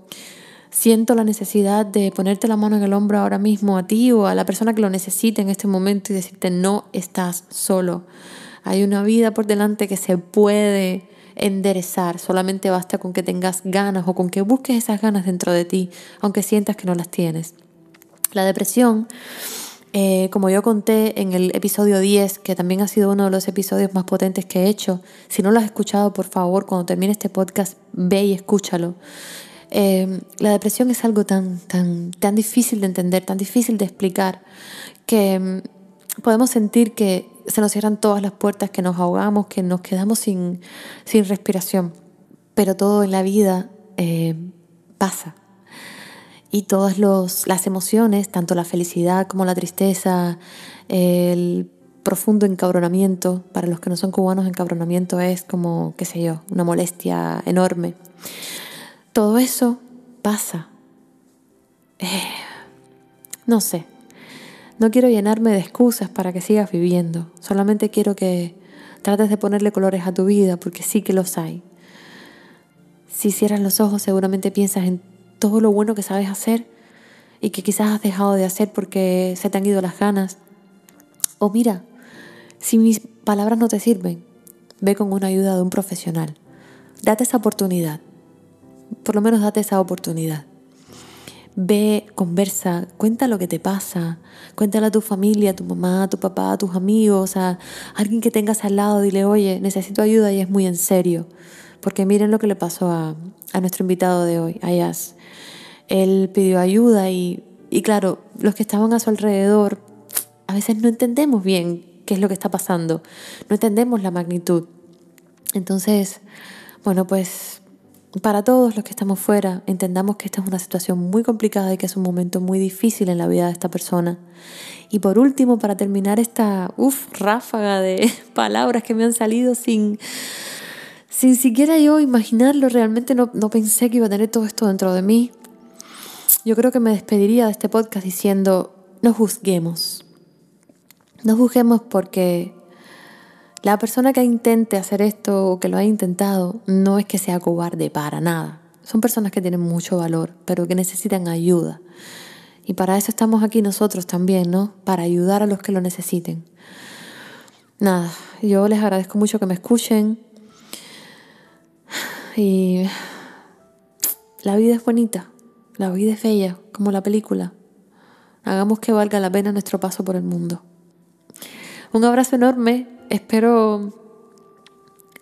siento la necesidad de ponerte la mano en el hombro ahora mismo a ti o a la persona que lo necesite en este momento y decirte no estás solo. Hay una vida por delante que se puede enderezar, solamente basta con que tengas ganas o con que busques esas ganas dentro de ti, aunque sientas que no las tienes. La depresión, eh, como yo conté en el episodio 10, que también ha sido uno de los episodios más potentes que he hecho, si no lo has escuchado, por favor, cuando termine este podcast, ve y escúchalo. Eh, la depresión es algo tan, tan, tan difícil de entender, tan difícil de explicar, que mm, podemos sentir que se nos cierran todas las puertas, que nos ahogamos, que nos quedamos sin, respiración. Pero todo en la vida eh, pasa. Y todas las emociones, tanto la felicidad como la tristeza, el profundo encabronamiento, para los que no son cubanos, encabronamiento es como, qué sé yo, una molestia enorme. Todo eso pasa. Eh, no sé, no quiero llenarme de excusas para que sigas viviendo, solamente quiero que trates de ponerle colores a tu vida porque sí que los hay. Si cierras los ojos seguramente piensas en todo lo bueno que sabes hacer y que quizás has dejado de hacer porque se te han ido las ganas. O mira, si mis palabras no te sirven, ve con una ayuda de un profesional. Date esa oportunidad. Por lo menos date esa oportunidad. Ve, conversa, cuenta lo que te pasa, cuéntale a tu familia, a tu mamá, a tu papá, a tus amigos, a alguien que tengas al lado, dile, oye, necesito ayuda y es muy en serio. Porque miren lo que le pasó a, a nuestro invitado de hoy, Ayas. Él pidió ayuda y, y claro, los que estaban a su alrededor a veces no entendemos bien qué es lo que está pasando, no entendemos la magnitud. Entonces, bueno, pues para todos los que estamos fuera, entendamos que esta es una situación muy complicada y que es un momento muy difícil en la vida de esta persona. Y por último, para terminar esta uf, ráfaga de palabras que me han salido sin, sin siquiera yo imaginarlo, realmente no, no pensé que iba a tener todo esto dentro de mí. Yo creo que me despediría de este podcast diciendo, no juzguemos. No juzguemos porque la persona que intente hacer esto o que lo ha intentado no es que sea cobarde para nada. Son personas que tienen mucho valor, pero que necesitan ayuda. Y para eso estamos aquí nosotros también, ¿no? Para ayudar a los que lo necesiten. Nada, yo les agradezco mucho que me escuchen. Y la vida es bonita, la vida es bella, como la película. Hagamos que valga la pena nuestro paso por el mundo. Un abrazo enorme. Espero...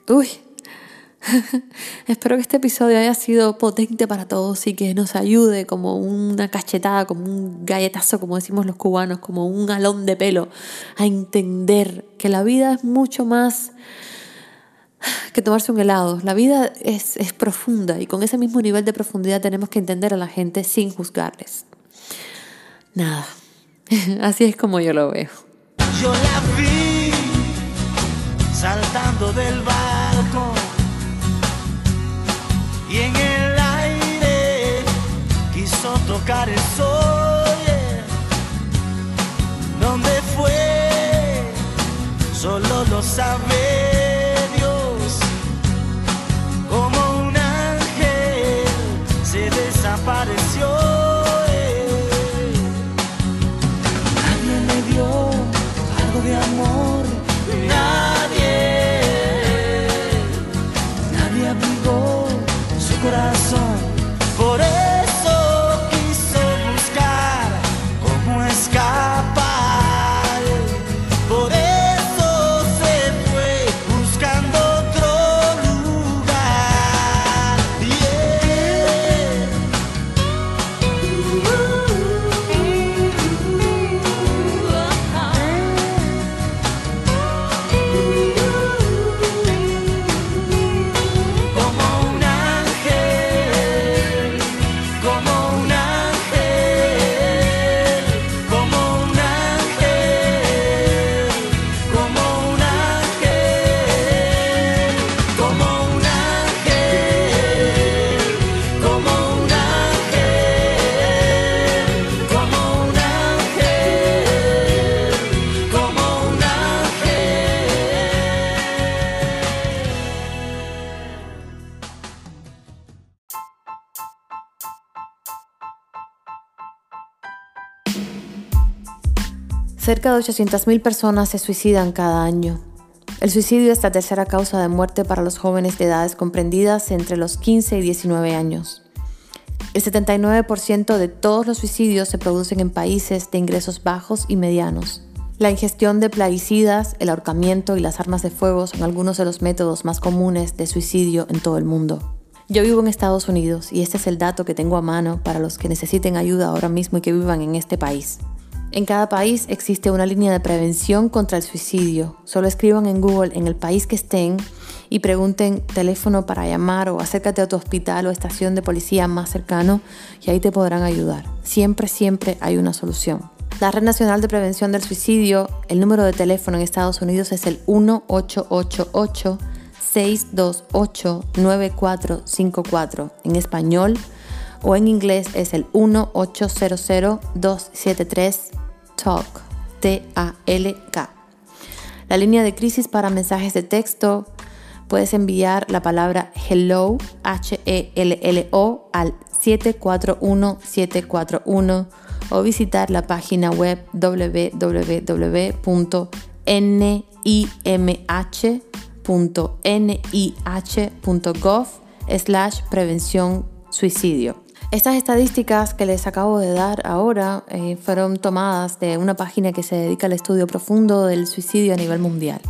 Uy. Espero que este episodio haya sido potente para todos y que nos ayude como una cachetada, como un galletazo, como decimos los cubanos, como un alón de pelo, a entender que la vida es mucho más que tomarse un helado. La vida es, es profunda y con ese mismo nivel de profundidad tenemos que entender a la gente sin juzgarles. Nada, así es como yo lo veo. Yo la vi saltando del barco y en el aire quiso tocar el sol. ¿Dónde fue? Solo lo sabe Cerca de 800.000 personas se suicidan cada año. El suicidio es la tercera causa de muerte para los jóvenes de edades comprendidas entre los 15 y 19 años. El 79% de todos los suicidios se producen en países de ingresos bajos y medianos. La ingestión de plaguicidas, el ahorcamiento y las armas de fuego son algunos de los métodos más comunes de suicidio en todo el mundo. Yo vivo en Estados Unidos y este es el dato que tengo a mano para los que necesiten ayuda ahora mismo y que vivan en este país. En cada país existe una línea de prevención contra el suicidio. Solo escriban en Google en el país que estén y pregunten teléfono para llamar o acércate a tu hospital o estación de policía más cercano y ahí te podrán ayudar. Siempre, siempre hay una solución. La Red Nacional de Prevención del Suicidio, el número de teléfono en Estados Unidos es el 1888 628 9454 en español o en inglés es el 1-800-273-TALK. T-A-L-K. La línea de crisis para mensajes de texto puedes enviar la palabra hello, H-E-L-L-O, al 741-741 o visitar la página web www.nih.nih.gov slash prevención suicidio. Estas estadísticas que les acabo de dar ahora eh, fueron tomadas de una página que se dedica al estudio profundo del suicidio a nivel mundial.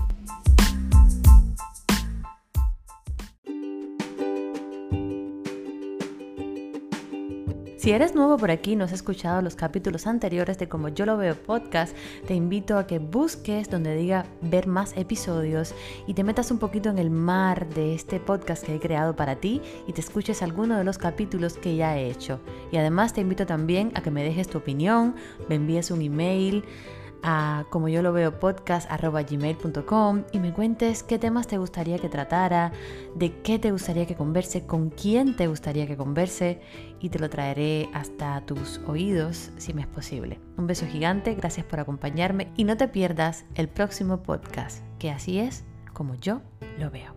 Si eres nuevo por aquí y no has escuchado los capítulos anteriores de Como yo lo veo podcast, te invito a que busques donde diga ver más episodios y te metas un poquito en el mar de este podcast que he creado para ti y te escuches alguno de los capítulos que ya he hecho. Y además te invito también a que me dejes tu opinión, me envíes un email a como yo lo veo podcast gmail.com y me cuentes qué temas te gustaría que tratara, de qué te gustaría que converse, con quién te gustaría que converse y te lo traeré hasta tus oídos si me es posible. Un beso gigante, gracias por acompañarme y no te pierdas el próximo podcast, que así es como yo lo veo.